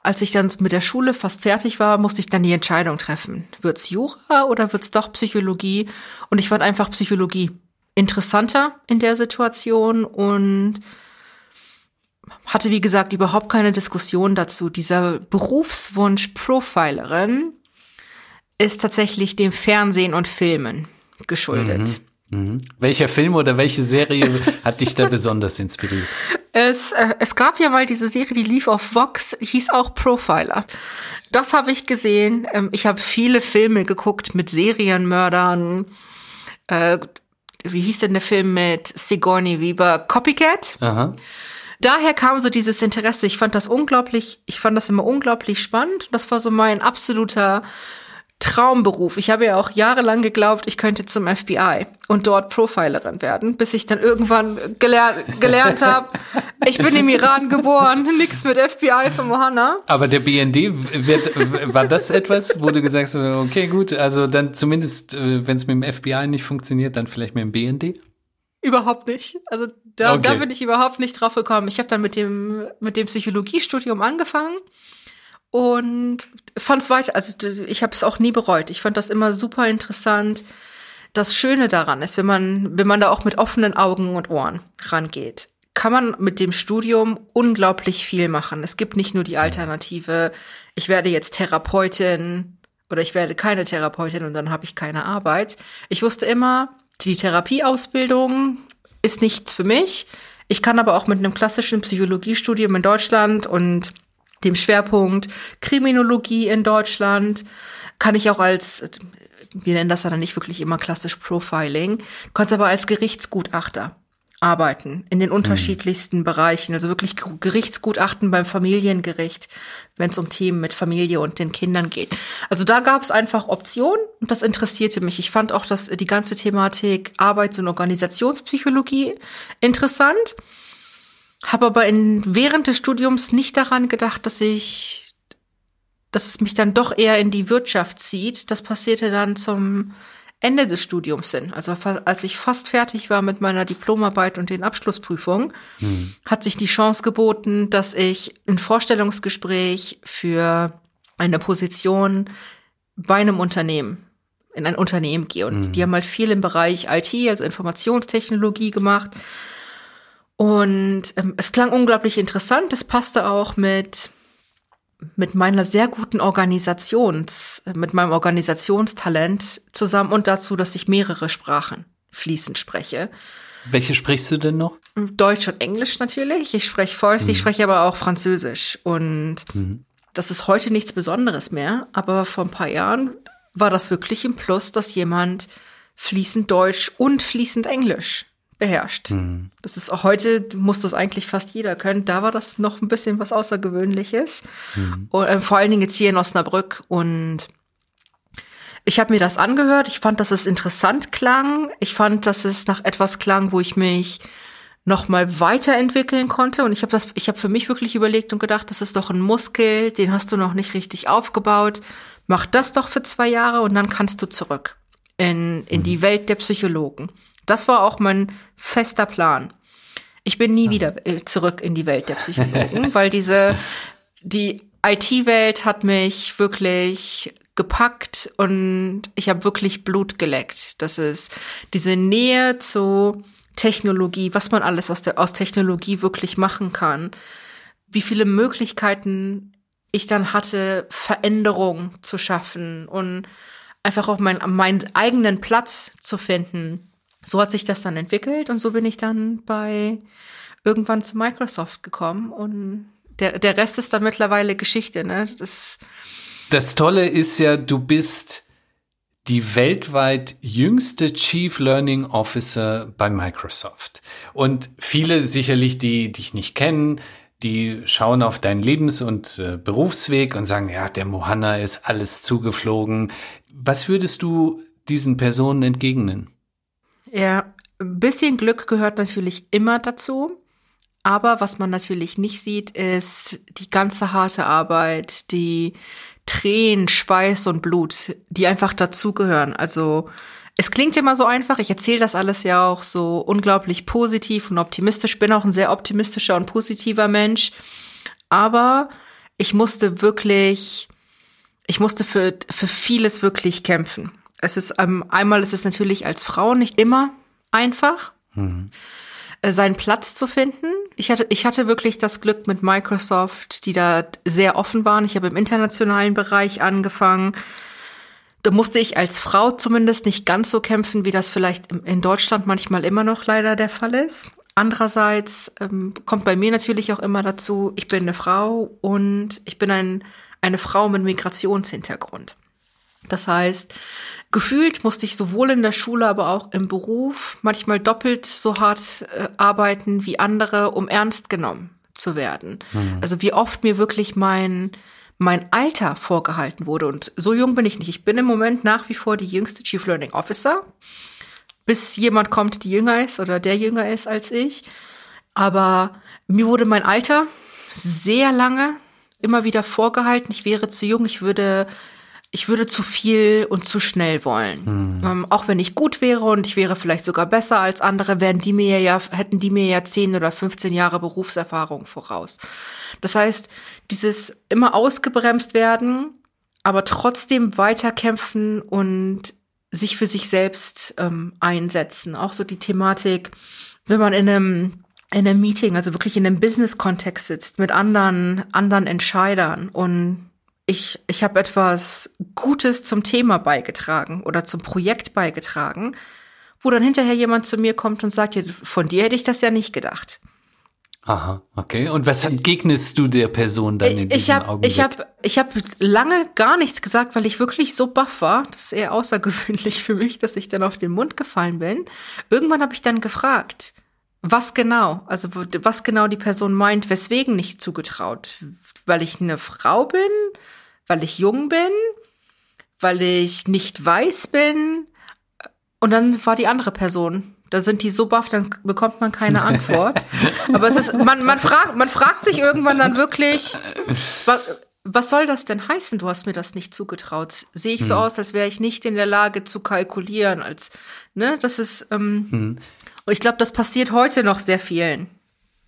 als ich dann mit der Schule fast fertig war, musste ich dann die Entscheidung treffen. Wird's Jura oder wird's doch Psychologie? Und ich fand einfach Psychologie interessanter in der Situation und hatte, wie gesagt, überhaupt keine Diskussion dazu. Dieser Berufswunsch Profilerin ist tatsächlich dem Fernsehen und Filmen geschuldet. Mhm. Mhm. Welcher Film oder welche Serie hat dich da besonders inspiriert? Es, äh, es gab ja mal diese Serie, die lief auf Vox, hieß auch Profiler. Das habe ich gesehen. Ähm, ich habe viele Filme geguckt mit Serienmördern. Äh, wie hieß denn der Film mit Sigourney Weaver? Copycat? Aha. Daher kam so dieses Interesse. Ich fand das unglaublich, ich fand das immer unglaublich spannend. Das war so mein absoluter Traumberuf. Ich habe ja auch jahrelang geglaubt, ich könnte zum FBI und dort Profilerin werden, bis ich dann irgendwann gelernt, gelernt habe, ich bin im Iran geboren, nichts mit FBI für Mohanna. Aber der BND, wird, war das etwas, wo du gesagt hast, okay, gut, also dann zumindest, äh, wenn es mit dem FBI nicht funktioniert, dann vielleicht mit dem BND? Überhaupt nicht. Also da, okay. da bin ich überhaupt nicht drauf gekommen. Ich habe dann mit dem, mit dem Psychologiestudium angefangen und fand es weiter, also ich habe es auch nie bereut. Ich fand das immer super interessant. Das Schöne daran ist, wenn man, wenn man da auch mit offenen Augen und Ohren rangeht, kann man mit dem Studium unglaublich viel machen. Es gibt nicht nur die Alternative, ich werde jetzt Therapeutin oder ich werde keine Therapeutin und dann habe ich keine Arbeit. Ich wusste immer, die Therapieausbildung ist nichts für mich. Ich kann aber auch mit einem klassischen Psychologiestudium in Deutschland und dem Schwerpunkt Kriminologie in Deutschland. Kann ich auch als, wir nennen das ja dann nicht wirklich immer klassisch Profiling, kannst aber als Gerichtsgutachter arbeiten in den unterschiedlichsten mhm. Bereichen, also wirklich Gerichtsgutachten beim Familiengericht, wenn es um Themen mit Familie und den Kindern geht. Also da gab es einfach Optionen und das interessierte mich. Ich fand auch dass die ganze Thematik Arbeits- und Organisationspsychologie interessant. Habe aber in, während des Studiums nicht daran gedacht, dass ich, dass es mich dann doch eher in die Wirtschaft zieht. Das passierte dann zum Ende des Studiums hin. Also als ich fast fertig war mit meiner Diplomarbeit und den Abschlussprüfungen, hm. hat sich die Chance geboten, dass ich ein Vorstellungsgespräch für eine Position bei einem Unternehmen in ein Unternehmen gehe. Und hm. die haben halt viel im Bereich IT, also Informationstechnologie gemacht. Und ähm, es klang unglaublich interessant. Es passte auch mit mit meiner sehr guten Organisations, mit meinem Organisationstalent zusammen und dazu, dass ich mehrere Sprachen fließend spreche. Welche sprichst du denn noch? Deutsch und Englisch natürlich. Ich spreche Farsi, mhm. ich spreche aber auch Französisch. Und mhm. das ist heute nichts Besonderes mehr. Aber vor ein paar Jahren war das wirklich ein Plus, dass jemand fließend Deutsch und fließend Englisch beherrscht. Mhm. Das ist auch heute, muss das eigentlich fast jeder können. Da war das noch ein bisschen was Außergewöhnliches. Mhm. Und, äh, vor allen Dingen jetzt hier in Osnabrück. Und ich habe mir das angehört. Ich fand, dass es interessant klang. Ich fand, dass es nach etwas klang, wo ich mich noch mal weiterentwickeln konnte und ich habe das ich habe für mich wirklich überlegt und gedacht, das ist doch ein Muskel, den hast du noch nicht richtig aufgebaut. Mach das doch für zwei Jahre und dann kannst du zurück in in die mhm. Welt der Psychologen. Das war auch mein fester Plan. Ich bin nie wieder äh, zurück in die Welt der Psychologen, weil diese, die IT-Welt hat mich wirklich gepackt und ich habe wirklich Blut geleckt. Das ist diese Nähe zu Technologie, was man alles aus, der, aus Technologie wirklich machen kann, wie viele Möglichkeiten ich dann hatte, Veränderung zu schaffen und einfach auch mein, meinen eigenen Platz zu finden so hat sich das dann entwickelt und so bin ich dann bei irgendwann zu Microsoft gekommen und der, der Rest ist dann mittlerweile Geschichte. Ne? Das, das Tolle ist ja, du bist die weltweit jüngste Chief Learning Officer bei Microsoft. Und viele sicherlich, die dich nicht kennen, die schauen auf deinen Lebens- und äh, Berufsweg und sagen, ja, der Mohanna ist alles zugeflogen. Was würdest du diesen Personen entgegnen? Ja, ein bisschen Glück gehört natürlich immer dazu. Aber was man natürlich nicht sieht, ist die ganze harte Arbeit, die Tränen, Schweiß und Blut, die einfach dazugehören. Also es klingt immer so einfach. Ich erzähle das alles ja auch so unglaublich positiv und optimistisch. Bin auch ein sehr optimistischer und positiver Mensch. Aber ich musste wirklich, ich musste für, für vieles wirklich kämpfen. Es ist, ähm, einmal ist es natürlich als Frau nicht immer einfach, mhm. äh, seinen Platz zu finden. Ich hatte, ich hatte wirklich das Glück mit Microsoft, die da sehr offen waren. Ich habe im internationalen Bereich angefangen. Da musste ich als Frau zumindest nicht ganz so kämpfen, wie das vielleicht in Deutschland manchmal immer noch leider der Fall ist. Andererseits ähm, kommt bei mir natürlich auch immer dazu, ich bin eine Frau und ich bin ein, eine Frau mit Migrationshintergrund. Das heißt, gefühlt musste ich sowohl in der Schule, aber auch im Beruf manchmal doppelt so hart äh, arbeiten wie andere, um ernst genommen zu werden. Mhm. Also wie oft mir wirklich mein mein Alter vorgehalten wurde. Und so jung bin ich nicht. Ich bin im Moment nach wie vor die jüngste Chief Learning Officer, bis jemand kommt, die jünger ist oder der jünger ist als ich. Aber mir wurde mein Alter sehr lange immer wieder vorgehalten. Ich wäre zu jung, ich würde ich würde zu viel und zu schnell wollen. Hm. Ähm, auch wenn ich gut wäre und ich wäre vielleicht sogar besser als andere, wären die mir ja, hätten die mir ja 10 oder 15 Jahre Berufserfahrung voraus. Das heißt, dieses immer ausgebremst werden, aber trotzdem weiterkämpfen und sich für sich selbst ähm, einsetzen. Auch so die Thematik, wenn man in einem in einem Meeting, also wirklich in einem Business-Kontext sitzt mit anderen anderen Entscheidern und ich, ich habe etwas Gutes zum Thema beigetragen oder zum Projekt beigetragen, wo dann hinterher jemand zu mir kommt und sagt, von dir hätte ich das ja nicht gedacht. Aha, okay. Und was entgegnest du der Person dann in ich diesem hab, Augenblick? Ich habe ich hab lange gar nichts gesagt, weil ich wirklich so baff war. Das ist eher außergewöhnlich für mich, dass ich dann auf den Mund gefallen bin. Irgendwann habe ich dann gefragt, was genau, also was genau die Person meint, weswegen nicht zugetraut. Weil ich eine Frau bin? Weil ich jung bin, weil ich nicht weiß bin. Und dann war die andere Person. Da sind die so baff, dann bekommt man keine Antwort. Aber es ist, man, man fragt, man fragt sich irgendwann dann wirklich, was, was soll das denn heißen? Du hast mir das nicht zugetraut. Sehe ich so hm. aus, als wäre ich nicht in der Lage zu kalkulieren, als, ne, das ist, ähm, hm. und ich glaube, das passiert heute noch sehr vielen.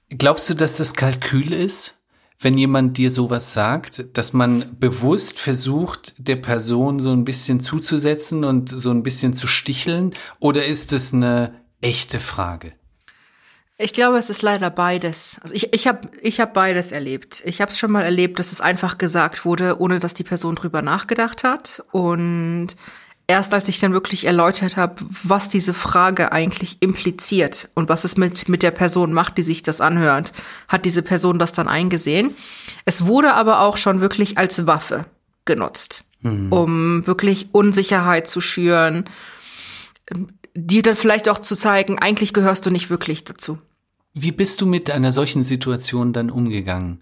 Glaubst du, dass das Kalkül ist? Wenn jemand dir sowas sagt, dass man bewusst versucht, der Person so ein bisschen zuzusetzen und so ein bisschen zu sticheln? Oder ist es eine echte Frage? Ich glaube, es ist leider beides. Also ich, ich habe ich hab beides erlebt. Ich habe es schon mal erlebt, dass es einfach gesagt wurde, ohne dass die Person drüber nachgedacht hat. Und erst als ich dann wirklich erläutert habe, was diese Frage eigentlich impliziert und was es mit, mit der Person macht, die sich das anhört, hat diese Person das dann eingesehen. Es wurde aber auch schon wirklich als Waffe genutzt, mhm. um wirklich Unsicherheit zu schüren, dir dann vielleicht auch zu zeigen, eigentlich gehörst du nicht wirklich dazu. Wie bist du mit einer solchen Situation dann umgegangen?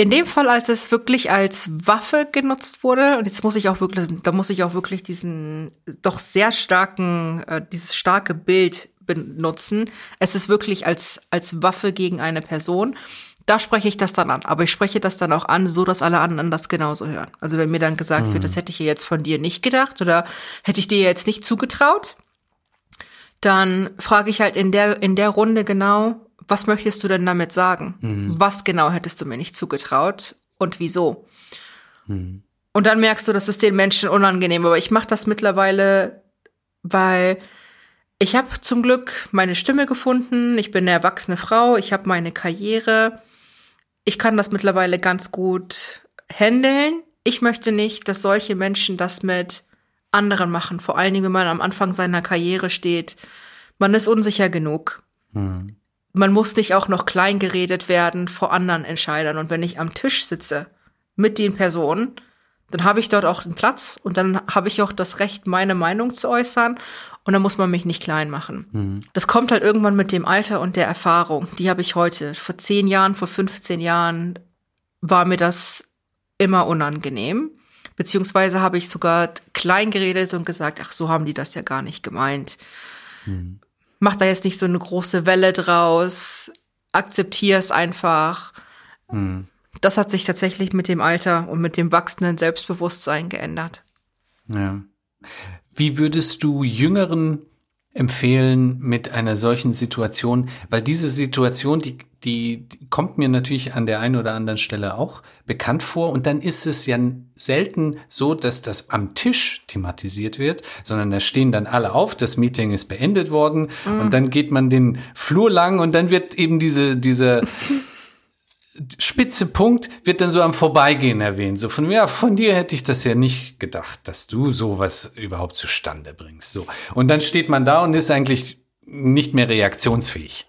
In dem Fall, als es wirklich als Waffe genutzt wurde, und jetzt muss ich auch wirklich, da muss ich auch wirklich diesen doch sehr starken, äh, dieses starke Bild benutzen. Es ist wirklich als, als Waffe gegen eine Person. Da spreche ich das dann an. Aber ich spreche das dann auch an, so dass alle anderen das genauso hören. Also wenn mir dann gesagt mhm. wird, das hätte ich jetzt von dir nicht gedacht oder hätte ich dir jetzt nicht zugetraut, dann frage ich halt in der, in der Runde genau, was möchtest du denn damit sagen? Mhm. Was genau hättest du mir nicht zugetraut und wieso? Mhm. Und dann merkst du, das ist den Menschen unangenehm. Aber ich mache das mittlerweile, weil ich habe zum Glück meine Stimme gefunden. Ich bin eine erwachsene Frau. Ich habe meine Karriere. Ich kann das mittlerweile ganz gut handeln. Ich möchte nicht, dass solche Menschen das mit anderen machen. Vor allen Dingen, wenn man am Anfang seiner Karriere steht. Man ist unsicher genug. Hm. Man muss nicht auch noch klein geredet werden vor anderen Entscheidern. Und wenn ich am Tisch sitze mit den Personen, dann habe ich dort auch den Platz und dann habe ich auch das Recht, meine Meinung zu äußern. Und dann muss man mich nicht klein machen. Mhm. Das kommt halt irgendwann mit dem Alter und der Erfahrung. Die habe ich heute. Vor zehn Jahren, vor 15 Jahren war mir das immer unangenehm. Beziehungsweise habe ich sogar klein geredet und gesagt, ach, so haben die das ja gar nicht gemeint. Mhm. Mach da jetzt nicht so eine große Welle draus. Akzeptier es einfach. Mhm. Das hat sich tatsächlich mit dem Alter und mit dem wachsenden Selbstbewusstsein geändert. Ja. Wie würdest du jüngeren empfehlen mit einer solchen Situation? Weil diese Situation, die, die, die kommt mir natürlich an der einen oder anderen Stelle auch bekannt vor. Und dann ist es ja selten so, dass das am Tisch thematisiert wird, sondern da stehen dann alle auf, das Meeting ist beendet worden mhm. und dann geht man den Flur lang und dann wird eben diese, diese spitze Punkt wird dann so am Vorbeigehen erwähnt. So von, ja, von dir hätte ich das ja nicht gedacht, dass du sowas überhaupt zustande bringst. So. Und dann steht man da und ist eigentlich nicht mehr reaktionsfähig.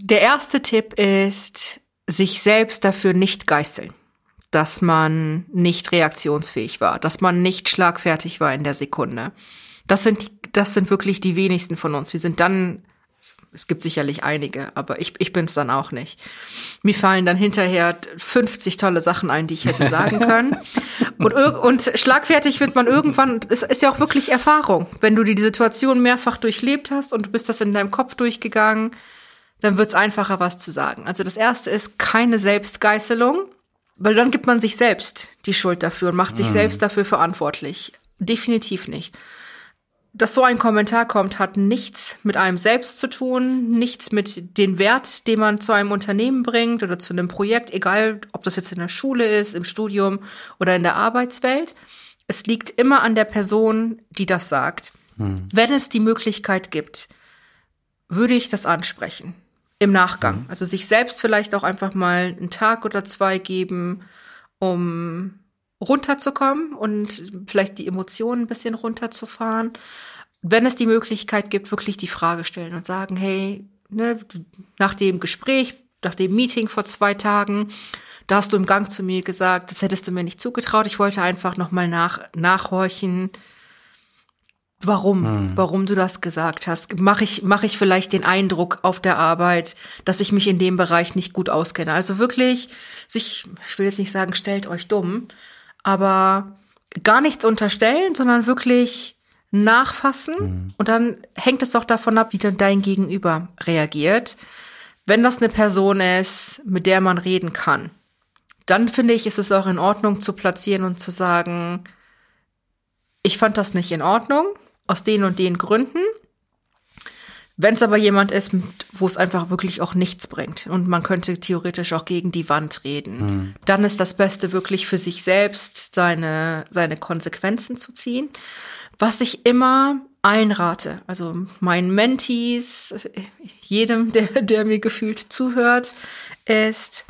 Der erste Tipp ist, sich selbst dafür nicht geißeln, dass man nicht reaktionsfähig war, dass man nicht schlagfertig war in der Sekunde. Das sind, das sind wirklich die wenigsten von uns. Wir sind dann es gibt sicherlich einige, aber ich, ich bin es dann auch nicht. Mir fallen dann hinterher 50 tolle Sachen ein, die ich hätte sagen können. und, und schlagfertig wird man irgendwann, es ist ja auch wirklich Erfahrung. Wenn du die Situation mehrfach durchlebt hast und du bist das in deinem Kopf durchgegangen, dann wird es einfacher, was zu sagen. Also das erste ist keine Selbstgeißelung, weil dann gibt man sich selbst die Schuld dafür und macht sich mhm. selbst dafür verantwortlich. Definitiv nicht dass so ein Kommentar kommt, hat nichts mit einem selbst zu tun, nichts mit dem Wert, den man zu einem Unternehmen bringt oder zu einem Projekt, egal ob das jetzt in der Schule ist, im Studium oder in der Arbeitswelt. Es liegt immer an der Person, die das sagt. Hm. Wenn es die Möglichkeit gibt, würde ich das ansprechen. Im Nachgang. Hm. Also sich selbst vielleicht auch einfach mal einen Tag oder zwei geben, um runterzukommen und vielleicht die Emotionen ein bisschen runterzufahren. Wenn es die Möglichkeit gibt, wirklich die Frage stellen und sagen, hey, ne, nach dem Gespräch, nach dem Meeting vor zwei Tagen, da hast du im Gang zu mir gesagt, das hättest du mir nicht zugetraut. Ich wollte einfach nochmal nach, nachhorchen, warum, hm. warum du das gesagt hast. Mache ich, mache ich vielleicht den Eindruck auf der Arbeit, dass ich mich in dem Bereich nicht gut auskenne. Also wirklich sich, ich will jetzt nicht sagen, stellt euch dumm, aber gar nichts unterstellen, sondern wirklich nachfassen. Mhm. Und dann hängt es auch davon ab, wie dann dein Gegenüber reagiert. Wenn das eine Person ist, mit der man reden kann, dann finde ich, ist es auch in Ordnung zu platzieren und zu sagen, ich fand das nicht in Ordnung, aus den und den Gründen. Wenn es aber jemand ist, wo es einfach wirklich auch nichts bringt und man könnte theoretisch auch gegen die Wand reden, mhm. dann ist das Beste wirklich für sich selbst seine, seine Konsequenzen zu ziehen. Was ich immer einrate, also meinen Mentees, jedem, der, der mir gefühlt zuhört, ist,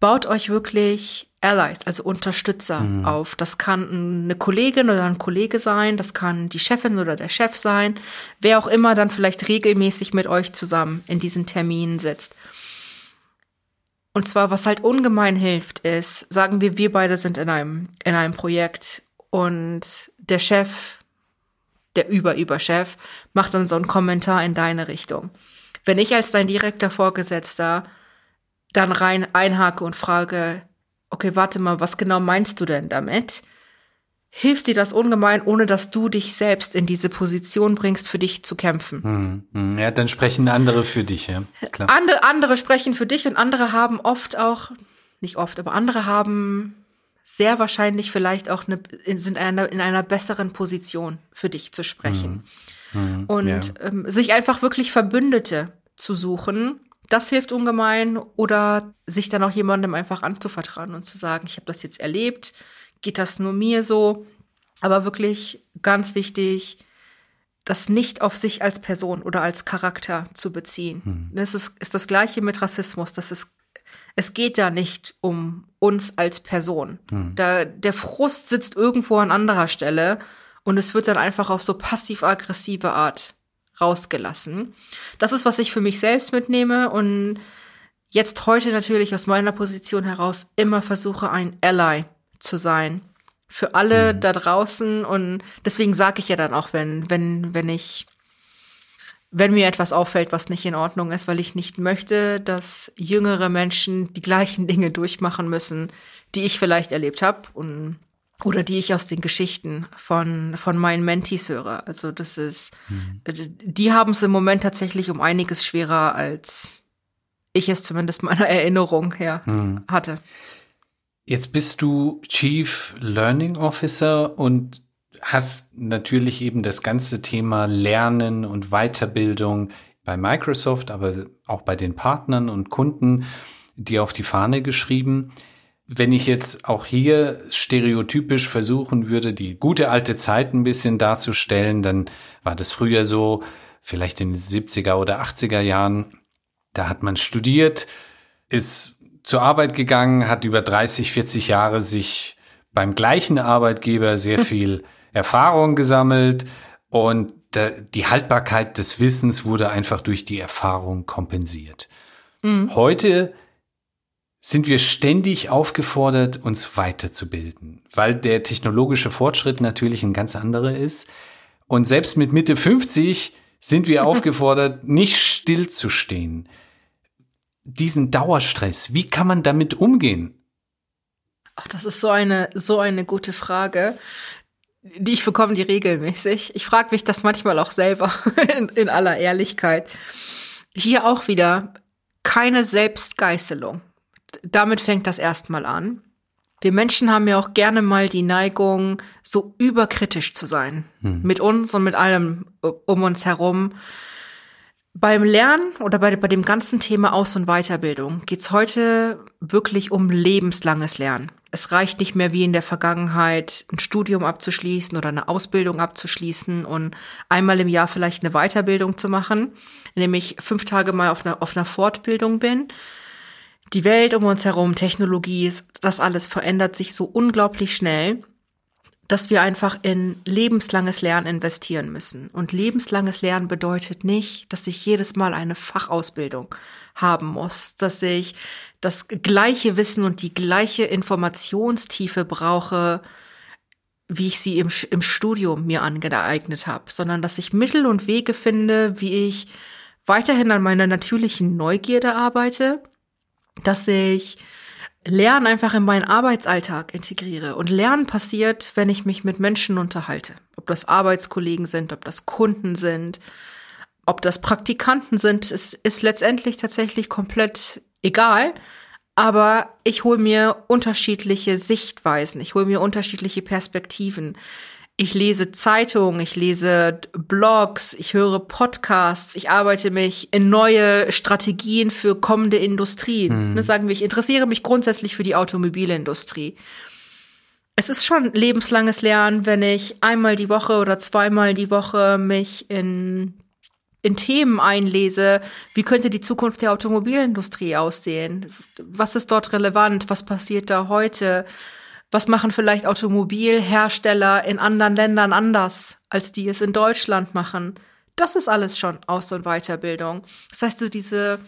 baut euch wirklich Allies, also Unterstützer mhm. auf. Das kann eine Kollegin oder ein Kollege sein, das kann die Chefin oder der Chef sein, wer auch immer dann vielleicht regelmäßig mit euch zusammen in diesen Terminen sitzt. Und zwar, was halt ungemein hilft, ist, sagen wir, wir beide sind in einem, in einem Projekt und der Chef, der Über-Über-Chef, macht dann so einen Kommentar in deine Richtung. Wenn ich als dein direkter Vorgesetzter dann rein einhake und frage, okay, warte mal, was genau meinst du denn damit? Hilft dir das ungemein, ohne dass du dich selbst in diese Position bringst, für dich zu kämpfen. Hm, hm. Ja, dann sprechen andere für dich, ja. Klar. Andere, andere sprechen für dich und andere haben oft auch, nicht oft, aber andere haben sehr wahrscheinlich vielleicht auch eine, sind in einer, in einer besseren Position für dich zu sprechen. Hm. Hm. Und ja. ähm, sich einfach wirklich Verbündete zu suchen, das hilft ungemein. Oder sich dann auch jemandem einfach anzuvertrauen und zu sagen, ich habe das jetzt erlebt, geht das nur mir so. Aber wirklich ganz wichtig, das nicht auf sich als Person oder als Charakter zu beziehen. Hm. Das ist, ist das gleiche mit Rassismus. Das ist Es geht da nicht um uns als Person. Hm. Da, der Frust sitzt irgendwo an anderer Stelle und es wird dann einfach auf so passiv-aggressive Art rausgelassen. Das ist, was ich für mich selbst mitnehme und jetzt heute natürlich aus meiner Position heraus immer versuche, ein Ally zu sein. Für alle mhm. da draußen und deswegen sage ich ja dann auch, wenn, wenn, wenn ich, wenn mir etwas auffällt, was nicht in Ordnung ist, weil ich nicht möchte, dass jüngere Menschen die gleichen Dinge durchmachen müssen, die ich vielleicht erlebt habe und oder die ich aus den Geschichten von, von meinen Mentees höre. Also das ist, mhm. die haben es im Moment tatsächlich um einiges schwerer, als ich es zumindest meiner Erinnerung her mhm. hatte. Jetzt bist du Chief Learning Officer und hast natürlich eben das ganze Thema Lernen und Weiterbildung bei Microsoft, aber auch bei den Partnern und Kunden, die auf die Fahne geschrieben wenn ich jetzt auch hier stereotypisch versuchen würde, die gute alte Zeit ein bisschen darzustellen, dann war das früher so, vielleicht in den 70er oder 80er Jahren, da hat man studiert, ist zur Arbeit gegangen, hat über 30, 40 Jahre sich beim gleichen Arbeitgeber sehr viel Erfahrung gesammelt und die Haltbarkeit des Wissens wurde einfach durch die Erfahrung kompensiert. Mhm. Heute sind wir ständig aufgefordert, uns weiterzubilden, weil der technologische Fortschritt natürlich ein ganz anderer ist. Und selbst mit Mitte 50 sind wir aufgefordert, nicht stillzustehen. Diesen Dauerstress, wie kann man damit umgehen? Ach, das ist so eine, so eine gute Frage. Die ich bekomme die regelmäßig. Ich frage mich das manchmal auch selber, in, in aller Ehrlichkeit. Hier auch wieder keine Selbstgeißelung damit fängt das erstmal an. Wir Menschen haben ja auch gerne mal die Neigung, so überkritisch zu sein. Hm. Mit uns und mit allem äh, um uns herum. Beim Lernen oder bei, bei dem ganzen Thema Aus- und Weiterbildung geht's heute wirklich um lebenslanges Lernen. Es reicht nicht mehr wie in der Vergangenheit, ein Studium abzuschließen oder eine Ausbildung abzuschließen und einmal im Jahr vielleicht eine Weiterbildung zu machen, indem ich fünf Tage mal auf einer, auf einer Fortbildung bin die Welt um uns herum, Technologie, das alles verändert sich so unglaublich schnell, dass wir einfach in lebenslanges Lernen investieren müssen. Und lebenslanges Lernen bedeutet nicht, dass ich jedes Mal eine Fachausbildung haben muss, dass ich das gleiche Wissen und die gleiche Informationstiefe brauche, wie ich sie im, im Studium mir angeeignet habe, sondern dass ich Mittel und Wege finde, wie ich weiterhin an meiner natürlichen Neugierde arbeite, dass ich Lernen einfach in meinen Arbeitsalltag integriere. Und Lernen passiert, wenn ich mich mit Menschen unterhalte. Ob das Arbeitskollegen sind, ob das Kunden sind, ob das Praktikanten sind, ist, ist letztendlich tatsächlich komplett egal. Aber ich hole mir unterschiedliche Sichtweisen, ich hole mir unterschiedliche Perspektiven. Ich lese Zeitungen, ich lese Blogs, ich höre Podcasts, ich arbeite mich in neue Strategien für kommende Industrien. Mhm. Ne, sagen wir, ich interessiere mich grundsätzlich für die Automobilindustrie. Es ist schon lebenslanges Lernen, wenn ich einmal die Woche oder zweimal die Woche mich in, in Themen einlese. Wie könnte die Zukunft der Automobilindustrie aussehen? Was ist dort relevant? Was passiert da heute? Was machen vielleicht Automobilhersteller in anderen Ländern anders, als die es in Deutschland machen? Das ist alles schon Aus- und Weiterbildung. Das heißt, so diese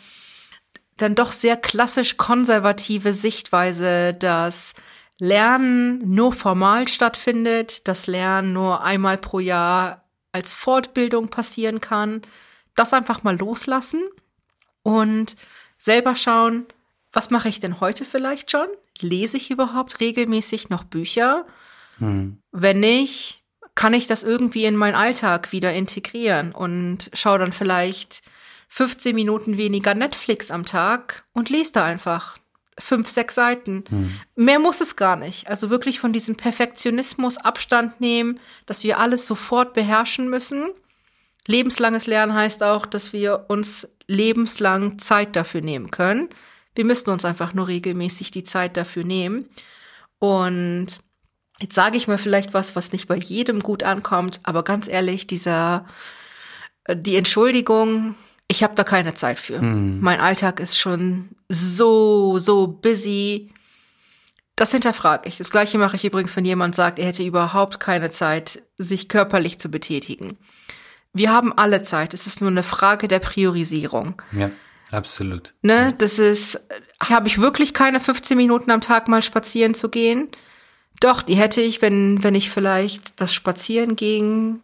dann doch sehr klassisch konservative Sichtweise, dass Lernen nur formal stattfindet, dass Lernen nur einmal pro Jahr als Fortbildung passieren kann, das einfach mal loslassen und selber schauen, was mache ich denn heute vielleicht schon? Lese ich überhaupt regelmäßig noch Bücher? Hm. Wenn nicht, kann ich das irgendwie in meinen Alltag wieder integrieren und schaue dann vielleicht 15 Minuten weniger Netflix am Tag und lese da einfach fünf, sechs Seiten. Hm. Mehr muss es gar nicht. Also wirklich von diesem Perfektionismus Abstand nehmen, dass wir alles sofort beherrschen müssen. Lebenslanges Lernen heißt auch, dass wir uns lebenslang Zeit dafür nehmen können. Wir müssten uns einfach nur regelmäßig die Zeit dafür nehmen. Und jetzt sage ich mal vielleicht was, was nicht bei jedem gut ankommt, aber ganz ehrlich, dieser, äh, die Entschuldigung, ich habe da keine Zeit für. Mein Alltag ist schon so, so busy. Das hinterfrage ich. Das gleiche mache ich übrigens, wenn jemand sagt, er hätte überhaupt keine Zeit, sich körperlich zu betätigen. Wir haben alle Zeit. Es ist nur eine Frage der Priorisierung. Ja, absolut. Ne, das ist, habe ich wirklich keine 15 Minuten am Tag mal spazieren zu gehen? Doch, die hätte ich, wenn, wenn ich vielleicht das Spazierengehen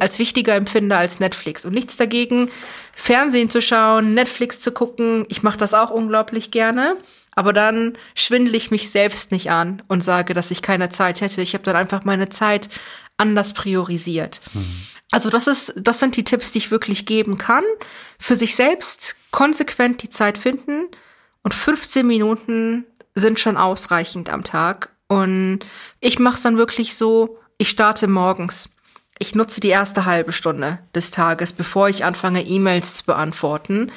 als wichtiger empfinde als Netflix. Und nichts dagegen, Fernsehen zu schauen, Netflix zu gucken. Ich mache das auch unglaublich gerne. Aber dann schwindle ich mich selbst nicht an und sage, dass ich keine Zeit hätte. Ich habe dann einfach meine Zeit anders priorisiert. Also das ist, das sind die Tipps, die ich wirklich geben kann. Für sich selbst konsequent die Zeit finden und 15 Minuten sind schon ausreichend am Tag. Und ich mache es dann wirklich so, ich starte morgens. Ich nutze die erste halbe Stunde des Tages, bevor ich anfange, E-Mails zu beantworten.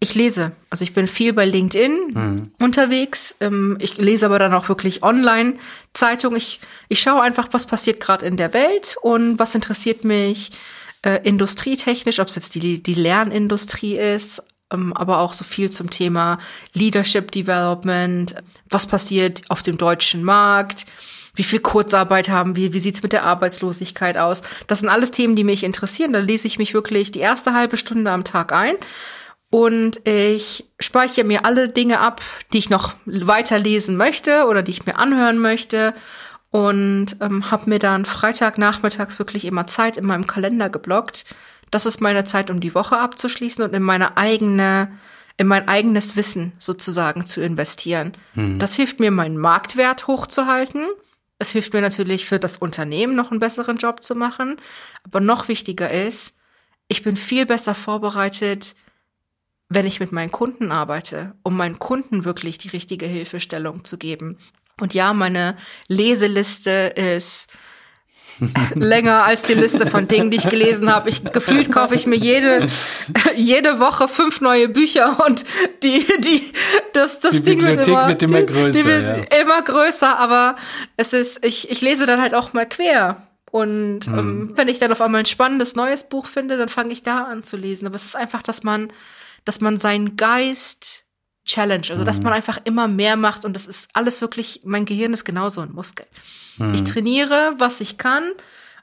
Ich lese. Also ich bin viel bei LinkedIn unterwegs. Ähm, Ich lese aber dann auch wirklich online Zeitung. Ich, ich schaue einfach, was passiert gerade in der Welt und was interessiert mich äh, industrietechnisch, ob es jetzt die, die Lernindustrie ist, ähm, aber auch so viel zum Thema Leadership Development, was passiert auf dem deutschen Markt, wie viel Kurzarbeit haben wir, wie sieht's mit der Arbeitslosigkeit aus. Das sind alles Themen, die mich interessieren. Da lese ich mich wirklich die erste halbe Stunde am Tag ein. Und ich speichere mir alle Dinge ab, die ich noch weiterlesen möchte oder die ich mir anhören möchte. Und ähm, habe mir dann Freitagnachmittags wirklich immer Zeit in meinem Kalender geblockt. Das ist meine Zeit, um die Woche abzuschließen und in meine eigene, in mein eigenes Wissen sozusagen zu investieren. Das hilft mir, meinen Marktwert hochzuhalten. Es hilft mir natürlich für das Unternehmen noch einen besseren Job zu machen. Aber noch wichtiger ist, ich bin viel besser vorbereitet, wenn ich mit meinen Kunden arbeite, um meinen Kunden wirklich die richtige Hilfestellung zu geben. Und ja, meine Leseliste ist länger als die Liste von Dingen, die ich gelesen habe. Ich gefühlt kaufe ich mir jede jede Woche fünf neue Bücher und die die das das Die Ding wird immer wird immer größer, Die wird immer größer, aber es ist ich ich lese dann halt auch mal quer. Und ähm, wenn ich dann auf einmal ein spannendes neues Buch finde, dann fange ich da an zu lesen. Aber es ist einfach, dass man, dass man seinen Geist challenge, also dass man einfach immer mehr macht und das ist alles wirklich, mein Gehirn ist genauso ein Muskel. Ich trainiere, was ich kann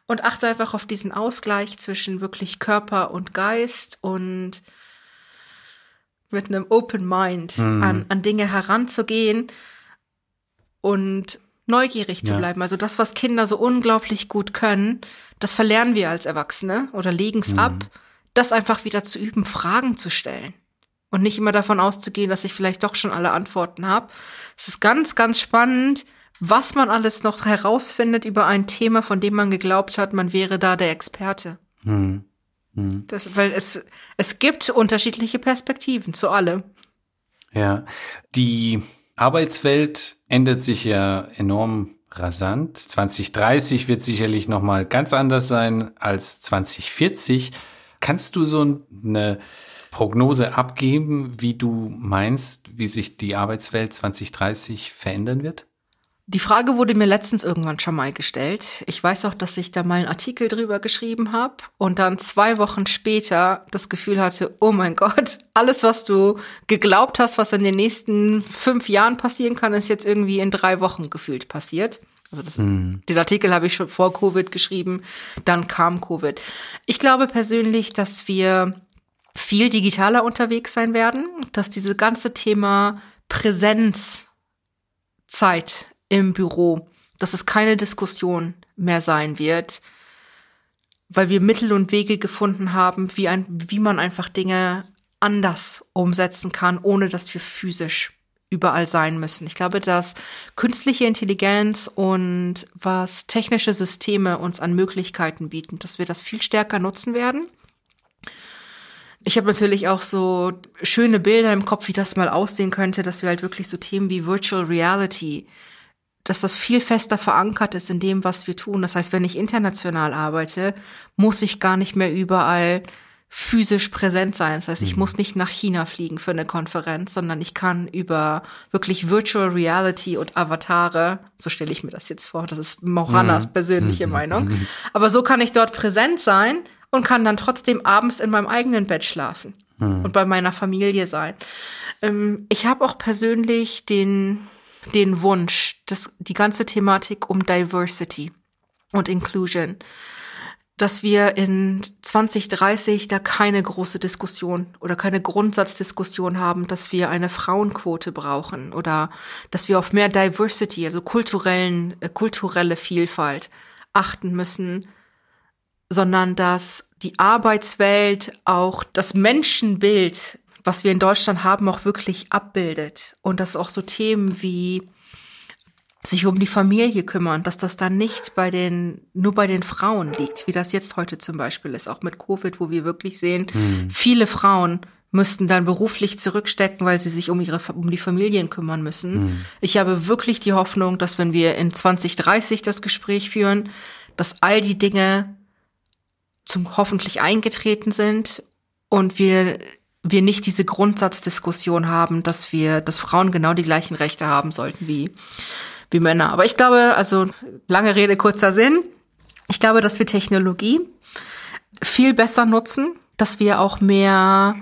und achte einfach auf diesen Ausgleich zwischen wirklich Körper und Geist und mit einem Open Mind an, an Dinge heranzugehen und neugierig zu Ja. bleiben. Also das, was Kinder so unglaublich gut können, das verlernen wir als Erwachsene oder legen es ab, das einfach wieder zu üben, Fragen zu stellen. Und nicht immer davon auszugehen, dass ich vielleicht doch schon alle Antworten habe. Es ist ganz, ganz spannend, was man alles noch herausfindet über ein Thema, von dem man geglaubt hat, man wäre da der Experte. Hm. Das, weil es, es gibt unterschiedliche Perspektiven zu allem. Ja, die Arbeitswelt ändert sich ja enorm rasant. 2030 wird sicherlich noch mal ganz anders sein als 2040. Kannst du so eine Prognose abgeben, wie du meinst, wie sich die Arbeitswelt 2030 verändern wird? Die Frage wurde mir letztens irgendwann schon mal gestellt. Ich weiß auch, dass ich da mal einen Artikel drüber geschrieben habe und dann zwei Wochen später das Gefühl hatte, oh mein Gott, alles, was du geglaubt hast, was in den nächsten fünf Jahren passieren kann, ist jetzt irgendwie in drei Wochen gefühlt passiert. Also das, den Artikel habe ich schon vor Covid geschrieben, dann kam Covid. Ich glaube persönlich, dass wir viel digitaler unterwegs sein werden, dass diese ganze Thema Präsenzzeit im Büro, dass es keine Diskussion mehr sein wird, weil wir Mittel und Wege gefunden haben, wie, ein, wie man einfach Dinge anders umsetzen kann, ohne dass wir physisch überall sein müssen. Ich glaube, dass künstliche Intelligenz und was technische Systeme uns an Möglichkeiten bieten, dass wir das viel stärker nutzen werden. Ich habe natürlich auch so schöne Bilder im Kopf, wie das mal aussehen könnte, dass wir halt wirklich so Themen wie Virtual Reality, dass das viel fester verankert ist in dem, was wir tun. Das heißt, wenn ich international arbeite, muss ich gar nicht mehr überall physisch präsent sein. Das heißt, ich muss nicht nach China fliegen für eine Konferenz, sondern ich kann über wirklich Virtual Reality und Avatare, so stelle ich mir das jetzt vor, das ist Mohanas persönliche Meinung, aber so kann ich dort präsent sein und kann dann trotzdem abends in meinem eigenen Bett schlafen hm. und bei meiner Familie sein. Ähm, ich habe auch persönlich den, den Wunsch, dass die ganze Thematik um Diversity und Inclusion, dass wir in 2030 da keine große Diskussion oder keine Grundsatzdiskussion haben, dass wir eine Frauenquote brauchen oder dass wir auf mehr Diversity, also kulturellen, äh, kulturelle Vielfalt achten müssen, sondern dass die Arbeitswelt auch das Menschenbild, was wir in Deutschland haben, auch wirklich abbildet und dass auch so Themen wie sich um die Familie kümmern, dass das dann nicht bei den, nur bei den Frauen liegt, wie das jetzt heute zum Beispiel ist, auch mit Covid, wo wir wirklich sehen, hm. viele Frauen müssten dann beruflich zurückstecken, weil sie sich um ihre, um die Familien kümmern müssen. Hm. Ich habe wirklich die Hoffnung, dass wenn wir in 2030 das Gespräch führen, dass all die Dinge zum hoffentlich eingetreten sind und wir wir nicht diese Grundsatzdiskussion haben, dass wir, dass Frauen genau die gleichen Rechte haben sollten wie wie Männer. Aber ich glaube, also lange Rede, kurzer Sinn. Ich glaube, dass wir Technologie viel besser nutzen, dass wir auch mehr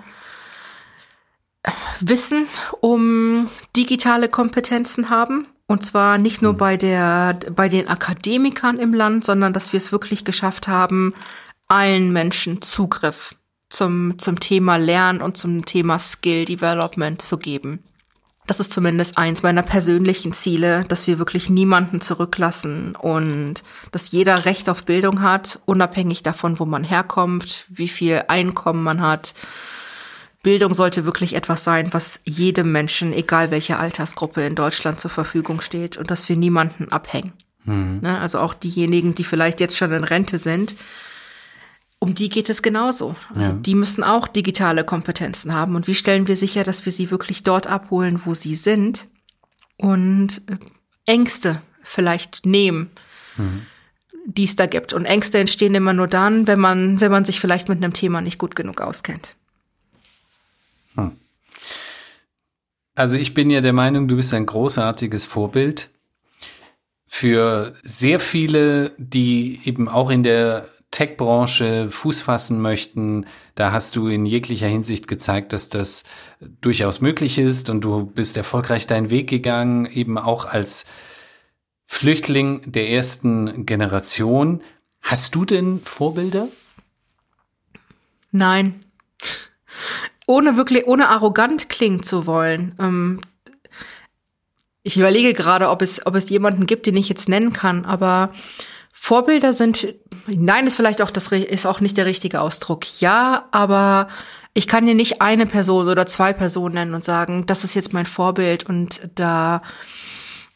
Wissen um digitale Kompetenzen haben. Und zwar nicht nur mhm. bei der, bei den Akademikern im Land, sondern dass wir es wirklich geschafft haben, allen Menschen Zugriff zum, zum Thema Lernen und zum Thema Skill Development zu geben. Das ist zumindest eins meiner persönlichen Ziele, dass wir wirklich niemanden zurücklassen und dass jeder Recht auf Bildung hat, unabhängig davon, wo man herkommt, wie viel Einkommen man hat. Bildung sollte wirklich etwas sein, was jedem Menschen, egal welche Altersgruppe in Deutschland zur Verfügung steht und dass wir niemanden abhängen. Mhm. Ne, also auch diejenigen, die vielleicht jetzt schon in Rente sind, um die geht es genauso. Also ja. die müssen auch digitale Kompetenzen haben. Und wie stellen wir sicher, dass wir sie wirklich dort abholen, wo sie sind und äh, Ängste vielleicht nehmen, mhm. die es da gibt. Und Ängste entstehen immer nur dann, wenn man, wenn man sich vielleicht mit einem Thema nicht gut genug auskennt. Hm. Also ich bin ja der Meinung, du bist ein großartiges Vorbild für sehr viele, die eben auch in der Tech-Branche Fuß fassen möchten. Da hast du in jeglicher Hinsicht gezeigt, dass das durchaus möglich ist und du bist erfolgreich deinen Weg gegangen, eben auch als Flüchtling der ersten Generation. Hast du denn Vorbilder? Nein. Ohne wirklich, ohne arrogant klingen zu wollen. Ähm, ich überlege gerade, ob es, ob es jemanden gibt, den ich jetzt nennen kann, aber Vorbilder sind, nein, ist vielleicht auch das, ist auch nicht der richtige Ausdruck. Ja, aber ich kann dir nicht eine Person oder zwei Personen nennen und sagen, das ist jetzt mein Vorbild und da,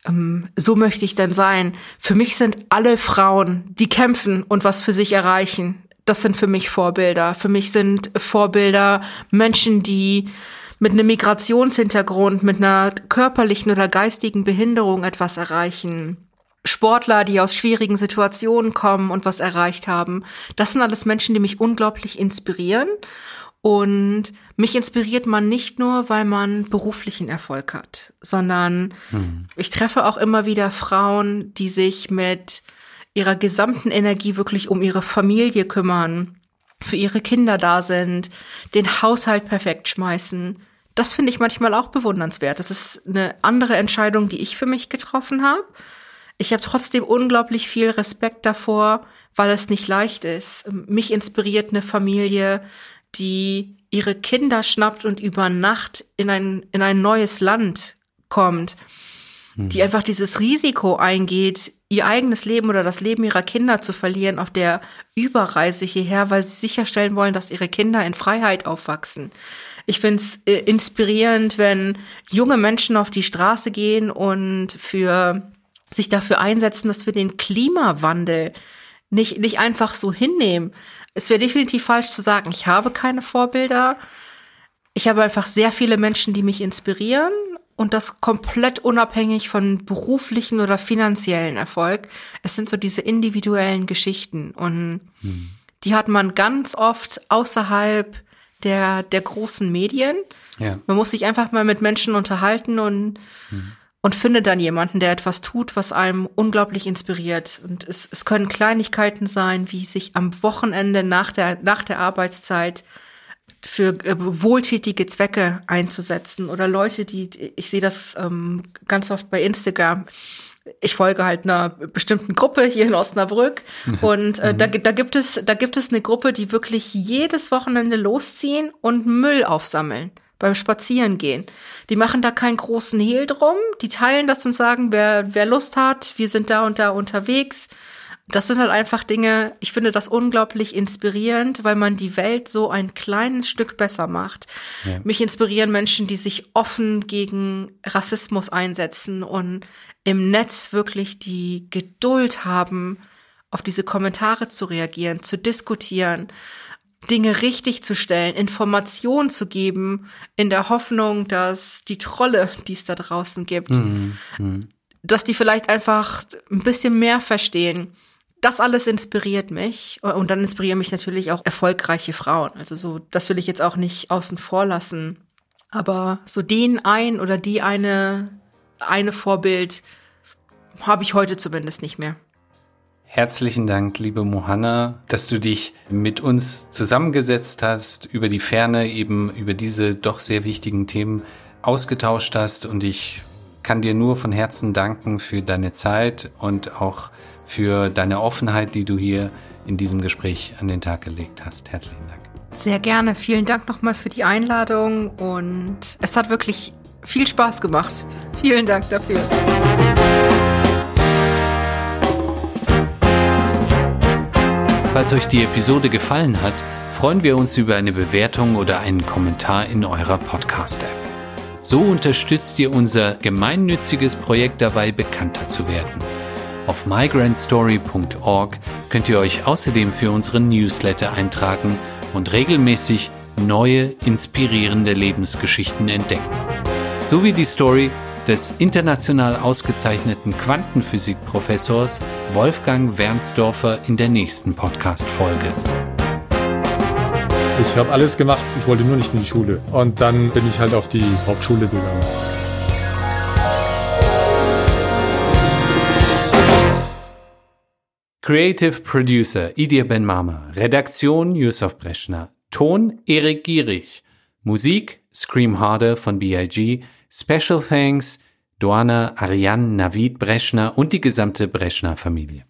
ähm, so möchte ich denn sein. Für mich sind alle Frauen, die kämpfen und was für sich erreichen. Das sind für mich Vorbilder. Für mich sind Vorbilder Menschen, die mit einem Migrationshintergrund, mit einer körperlichen oder geistigen Behinderung etwas erreichen. Sportler, die aus schwierigen Situationen kommen und was erreicht haben. Das sind alles Menschen, die mich unglaublich inspirieren. Und mich inspiriert man nicht nur, weil man beruflichen Erfolg hat, sondern hm. ich treffe auch immer wieder Frauen, die sich mit ihrer gesamten Energie wirklich um ihre Familie kümmern, für ihre Kinder da sind, den Haushalt perfekt schmeißen. Das finde ich manchmal auch bewundernswert. Das ist eine andere Entscheidung, die ich für mich getroffen habe. Ich habe trotzdem unglaublich viel Respekt davor, weil es nicht leicht ist. Mich inspiriert eine Familie, die ihre Kinder schnappt und über Nacht in ein, in ein neues Land kommt, mhm. die einfach dieses Risiko eingeht, ihr eigenes Leben oder das Leben ihrer Kinder zu verlieren auf der Überreise hierher, weil sie sicherstellen wollen, dass ihre Kinder in Freiheit aufwachsen. Ich finde es äh, inspirierend, wenn junge Menschen auf die Straße gehen und für sich dafür einsetzen, dass wir den Klimawandel nicht, nicht einfach so hinnehmen. Es wäre definitiv falsch zu sagen, ich habe keine Vorbilder. Ich habe einfach sehr viele Menschen, die mich inspirieren und das komplett unabhängig von beruflichen oder finanziellen Erfolg. Es sind so diese individuellen Geschichten und hm. die hat man ganz oft außerhalb der, der großen Medien. Ja. Man muss sich einfach mal mit Menschen unterhalten und hm und finde dann jemanden, der etwas tut, was einem unglaublich inspiriert. Und es, es können Kleinigkeiten sein, wie sich am Wochenende nach der, nach der Arbeitszeit für äh, wohltätige Zwecke einzusetzen oder Leute, die, ich sehe das ähm, ganz oft bei Instagram, ich folge halt einer bestimmten Gruppe hier in Osnabrück. Und äh, da, da gibt es da gibt es eine Gruppe, die wirklich jedes Wochenende losziehen und Müll aufsammeln beim Spazierengehen. Die machen da keinen großen Hehl drum, die teilen das und sagen, wer wer Lust hat, wir sind da und da unterwegs. Das sind halt einfach Dinge, ich finde das unglaublich inspirierend, weil man die Welt so ein kleines Stück besser macht. Ja. Mich inspirieren Menschen, die sich offen gegen Rassismus einsetzen und im Netz wirklich die Geduld haben, auf diese Kommentare zu reagieren, zu diskutieren, Dinge richtig zu stellen, Informationen zu geben, in der Hoffnung, dass die Trolle, die es da draußen gibt, mhm. mhm. dass die vielleicht einfach ein bisschen mehr verstehen. Das alles inspiriert mich und dann inspirieren mich natürlich auch erfolgreiche Frauen. Also so, das will ich jetzt auch nicht außen vor lassen. Aber so den ein oder die eine eine Vorbild habe ich heute zumindest nicht mehr. Herzlichen Dank, liebe Mohanna, dass du dich mit uns zusammengesetzt hast, über die Ferne eben über diese doch sehr wichtigen Themen ausgetauscht hast und ich kann dir nur von Herzen danken für deine Zeit und auch für deine Offenheit, die du hier in diesem Gespräch an den Tag gelegt hast. Herzlichen Dank. Sehr gerne. Vielen Dank nochmal für die Einladung und es hat wirklich viel Spaß gemacht. Vielen Dank dafür. Falls euch die Episode gefallen hat, freuen wir uns über eine Bewertung oder einen Kommentar in eurer Podcast-App. So unterstützt ihr unser gemeinnütziges Projekt dabei, bekannter zu werden. Auf migrantstory.org könnt ihr euch außerdem für unseren Newsletter eintragen und regelmäßig neue, inspirierende Lebensgeschichten entdecken sowie die Story des international ausgezeichneten Quantenphysikprofessors Wolfgang Wernsdorfer in der nächsten Podcast-Folge. Ich habe alles gemacht, ich wollte nur nicht in die Schule. Und dann bin ich halt auf die Hauptschule gegangen. Creative Producer Idir Ben Mama, Redaktion Yusuf Breschner, Ton Erik Gierig, Musik Scream Harder von B.I.G., Special Thanks Doana Ariane Navid Breschner und die gesamte Breschner Familie.